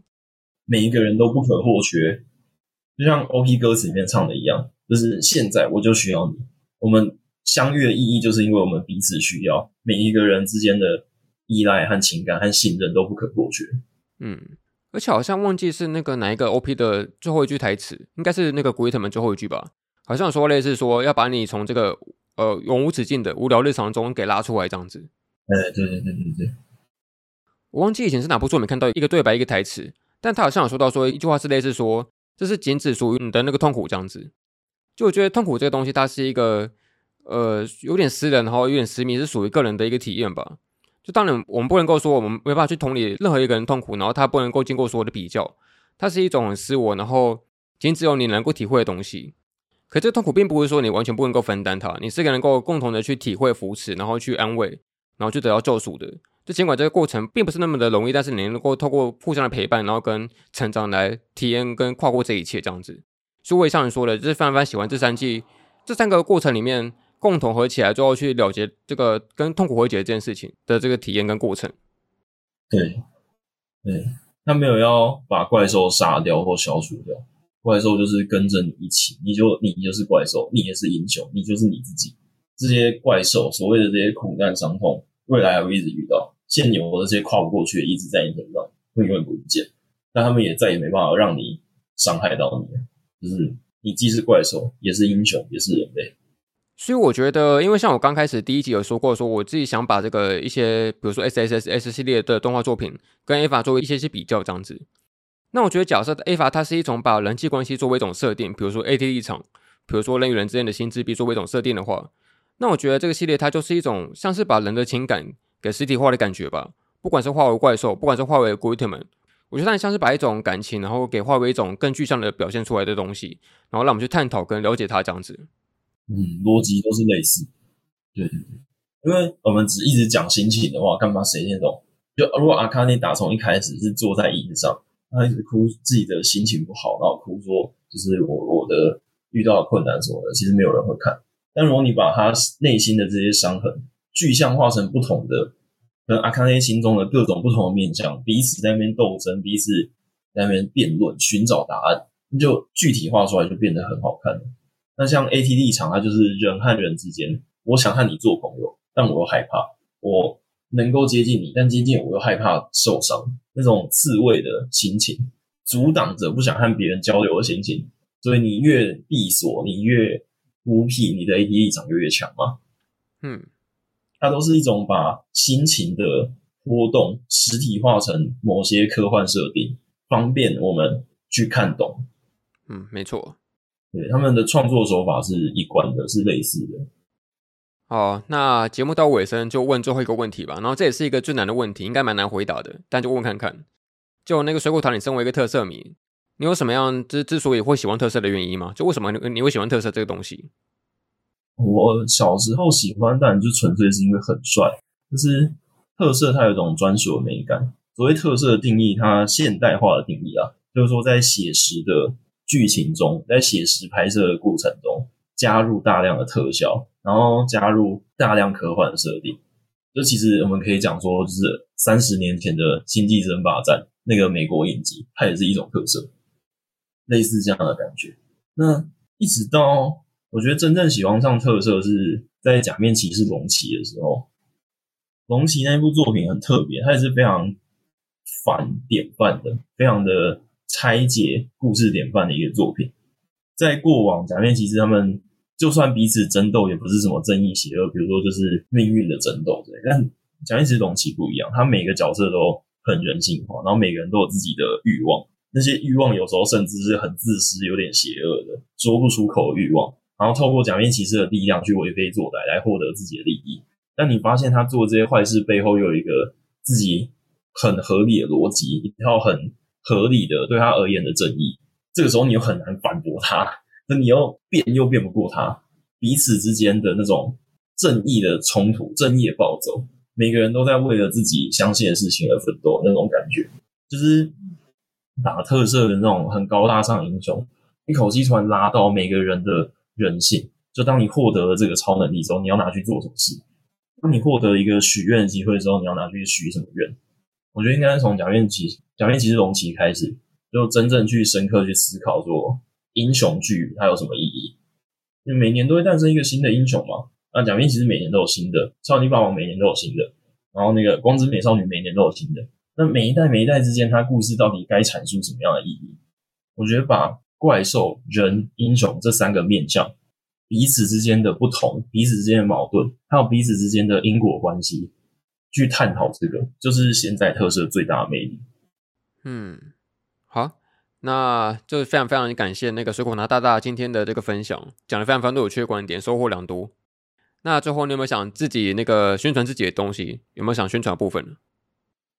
每一个人都不可或缺，就像 OP 歌词里面唱的一样，就是现在我就需要你。我们相遇的意义，就是因为我们彼此需要。每一个人之间的依赖和情感和信任都不可或缺。嗯，而且好像忘记是那个哪一个 OP 的最后一句台词，应该是那个古伊特们最后一句吧？好像说类似说要把你从这个呃永无止境的无聊日常中给拉出来这样子。哎，对对对对对，我忘记以前是哪部作品看到一个对白一个台词。但他好像有说到说一句话是类似说，这是仅只属于你的那个痛苦这样子。就我觉得痛苦这个东西，它是一个呃有点私人，然后有点私密，是属于个人的一个体验吧。就当然我们不能够说我们没办法去同理任何一个人痛苦，然后他不能够经过所有的比较，它是一种很私我，然后仅只有你能够体会的东西。可这痛苦并不是说你完全不能够分担它，你是个能够共同的去体会、扶持，然后去安慰，然后去得到救赎的。就尽管这个过程并不是那么的容易，但是你能够透过互相的陪伴，然后跟成长来体验跟跨过这一切这样子。所以我也像你说的，就是非常非常喜欢这三季这三个过程里面共同合起来，最后去了结这个跟痛苦和解这件事情的这个体验跟过程。对，对，他没有要把怪兽杀掉或消除掉，怪兽就是跟着你一起，你就你就是怪兽，你也是英雄，你就是你自己。这些怪兽所谓的这些苦难伤痛，未来还会一直遇到。现有的这些跨不过去的，一直在你身上，会永远不见。但他们也再也没办法让你伤害到你，就是你既是怪兽，也是英雄，也是人类。所以我觉得，因为像我刚开始第一集有说过，说我自己想把这个一些，比如说 S S S S 系列的动画作品跟 EVA 作为一些些比较这样子。那我觉得，假设 EVA 它是一种把人际关系作为一种设定，比如说 AT 立场，比如说人与人之间的心智壁作为一种设定的话，那我觉得这个系列它就是一种像是把人的情感。给实体化的感觉吧，不管是化为怪兽，不管是化为古伊特们，我觉得它像是把一种感情，然后给化为一种更具象的表现出来的东西，然后让我们去探讨跟了解它这样子。嗯，逻辑都是类似。对对对，因为我们只一直讲心情的话，干嘛谁先懂？就如果阿卡尼打从一开始是坐在椅子上，他一直哭自己的心情不好，然后哭说就是我我的遇到的困难什么的，其实没有人会看。但如果你把他内心的这些伤痕，具象化成不同的，跟阿卡内心中的各种不同的面向，彼此在那边斗争，彼此在那边辩论，寻找答案，就具体化出来，就变得很好看了。那像 AT 立场，它就是人和人之间，我想和你做朋友，但我又害怕，我能够接近你，但接近我又害怕受伤，那种刺猬的心情，阻挡着不想和别人交流的心情。所以你越闭锁，你越孤僻，你的 AD 立场就越强嘛。嗯。它都是一种把心情的波动实体化成某些科幻设定，方便我们去看懂。嗯，没错。对，他们的创作手法是一贯的，是类似的。好，那节目到尾声就问最后一个问题吧。然后这也是一个最难的问题，应该蛮难回答的，但就问看看。就那个水果糖，你身为一个特色迷，你有什么样之之所以会喜欢特色的原因吗？就为什么你会喜欢特色这个东西？我小时候喜欢，但就纯粹是因为很帅。就是特色，它有一种专属的美感。所谓特色的定义，它现代化的定义啊，就是说在写实的剧情中，在写实拍摄的过程中，加入大量的特效，然后加入大量科幻的设定。就其实我们可以讲说，就是三十年前的《星际争霸战》那个美国影集，它也是一种特色，类似这样的感觉。那一直到。我觉得真正喜欢上特色是在《假面骑士龙骑》的时候，《龙骑》那部作品很特别，它也是非常反典范的，非常的拆解故事典范的一个作品。在过往，假面骑士他们就算彼此争斗，也不是什么正义邪恶，比如说就是命运的争斗对。但《假面骑士龙骑》不一样，他每个角色都很人性化，然后每个人都有自己的欲望，那些欲望有时候甚至是很自私、有点邪恶的，说不出口的欲望。然后透过假面骑士的力量去为非作歹，来获得自己的利益。但你发现他做这些坏事背后又，有一个自己很合理的逻辑，一套很合理的对他而言的正义。这个时候你又很难反驳他，那你又辩又辩不过他，彼此之间的那种正义的冲突、正义的暴走，每个人都在为了自己相信的事情而奋斗，那种感觉，就是打特色的那种很高大上的英雄，一口气突然拉到每个人的人性。就当你获得了这个超能力之后，你要拿去做什么事？当你获得一个许愿的机会的时候，你要拿去许什么愿？我觉得应该是从假面骑假面骑士龙骑开始，就真正去深刻去思考说英雄剧它有什么意义？因为每年都会诞生一个新的英雄嘛。那假面骑士每年都有新的，超级霸王每年都有新的，然后那个光之美少女每年都有新的。那每一代每一代之间，它故事到底该阐述什么样的意义？我觉得把怪兽、人、英雄这三个面向。彼此之间的不同，彼此之间的矛盾，还有彼此之间的因果关系，去探讨这个，就是现在特色最大的魅力。嗯，那就是非常非常感谢那个水果拿大大今天的这个分享，讲的非常非常多有趣的观点，收获良多。那最后你有没有想自己那个宣传自己的东西？有没有想宣传的部分呢？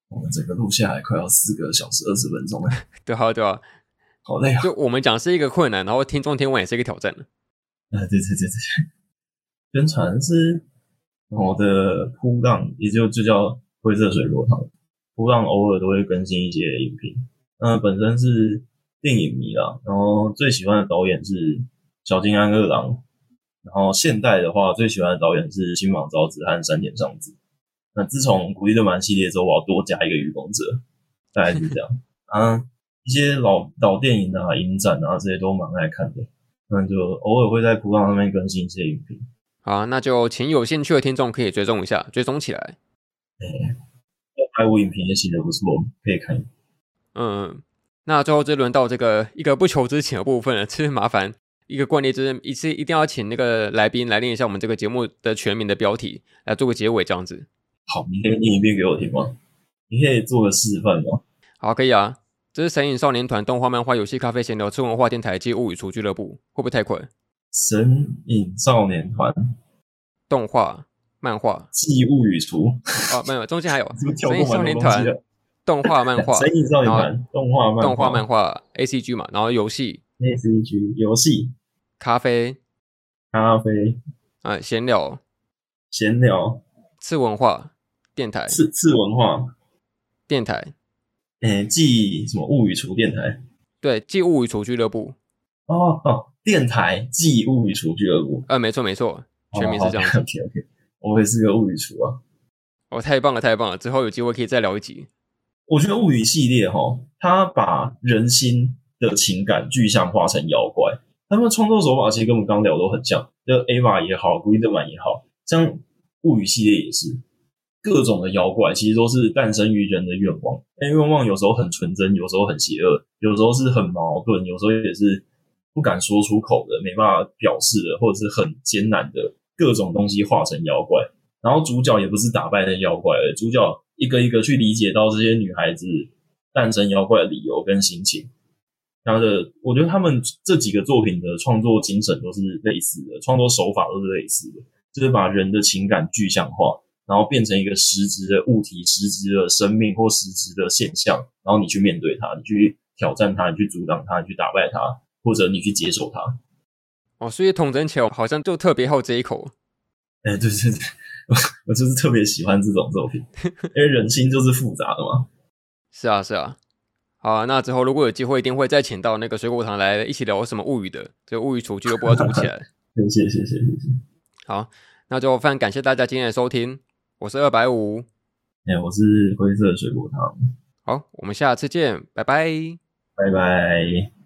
我们整个录下来快要四个小时二十分钟了。对啊，对啊，好累啊！就我们讲是一个困难，然后听众听完也是一个挑战啊，对对对对，宣传是我的铺浪，也就就叫灰色水果糖。铺浪偶尔都会更新一些影评。那本身是电影迷啦，然后最喜欢的导演是小津安二郎。然后现代的话，最喜欢的导演是新莽昭子和山田尚子。那自从古力特曼系列之后，我要多加一个愚公者，大概是这样。啊，一些老老电影啊、影展啊这些都蛮爱看的。那就偶尔会在噗浪上面更新一些影评。好，那就请有兴趣的听众可以追踪一下，追踪起来。哎、欸，拍无影评也写的不错，可以看。嗯，那最后这轮到这个一个不求之请的部分了，其实麻烦一个惯例，就是一次一定要请那个来宾来念一下我们这个节目的全名的标题，来做个结尾这样子。好，你可以念一遍给我听吗？你可以做个示范吗？好，可以啊。这是神隐少年团动画、漫画、游戏、咖啡、闲聊、吃文化电台及物语厨俱乐部，会不会太快？神隐少年团动画、漫画记物语厨哦，没有，中间还有 神隐少年团动画、漫画、神隐少年团动画、漫画、动画、漫画 A C G 嘛，然后游戏 A C G 游戏、咖啡、咖啡啊，闲聊、闲聊、次文化电台、次次文化电台。诶，记什么物语厨电台？对，记物语厨俱乐部。哦哦，电台记物语厨俱乐部。呃，没错没错，全名是这样子。哦、OK OK，我也是个物语厨啊。哦，太棒了太棒了，之后有机会可以再聊一集。我觉得物语系列哈，它把人心的情感具象化成妖怪，他们创作手法其实跟我们刚聊都很像，就 Ava 也好，古力特曼也好，像物语系列也是。各种的妖怪其实都是诞生于人的愿望，但愿望有时候很纯真，有时候很邪恶，有时候是很矛盾，有时候也是不敢说出口的，没办法表示的，或者是很艰难的各种东西化成妖怪。然后主角也不是打败那妖怪，主角一个一个去理解到这些女孩子诞生妖怪的理由跟心情。他的，我觉得他们这几个作品的创作精神都是类似的，创作手法都是类似的，就是把人的情感具象化。然后变成一个实质的物体、实质的生命或实质的现象，然后你去面对它，你去挑战它，你去阻挡它，你去打败它，或者你去接受它。哦，所以统整起来，好像就特别好这一口。哎，对对对，我 我就是特别喜欢这种作品，因为人心就是复杂的嘛。是啊，是啊。好啊，那之后如果有机会，一定会再请到那个水果糖来一起聊什么物语的，这个物语厨俱乐部要组起来。谢谢谢谢谢谢。好，那就非常感谢大家今天的收听。我是二百五，哎，我是灰色水果糖。好，我们下次见，拜拜，拜拜。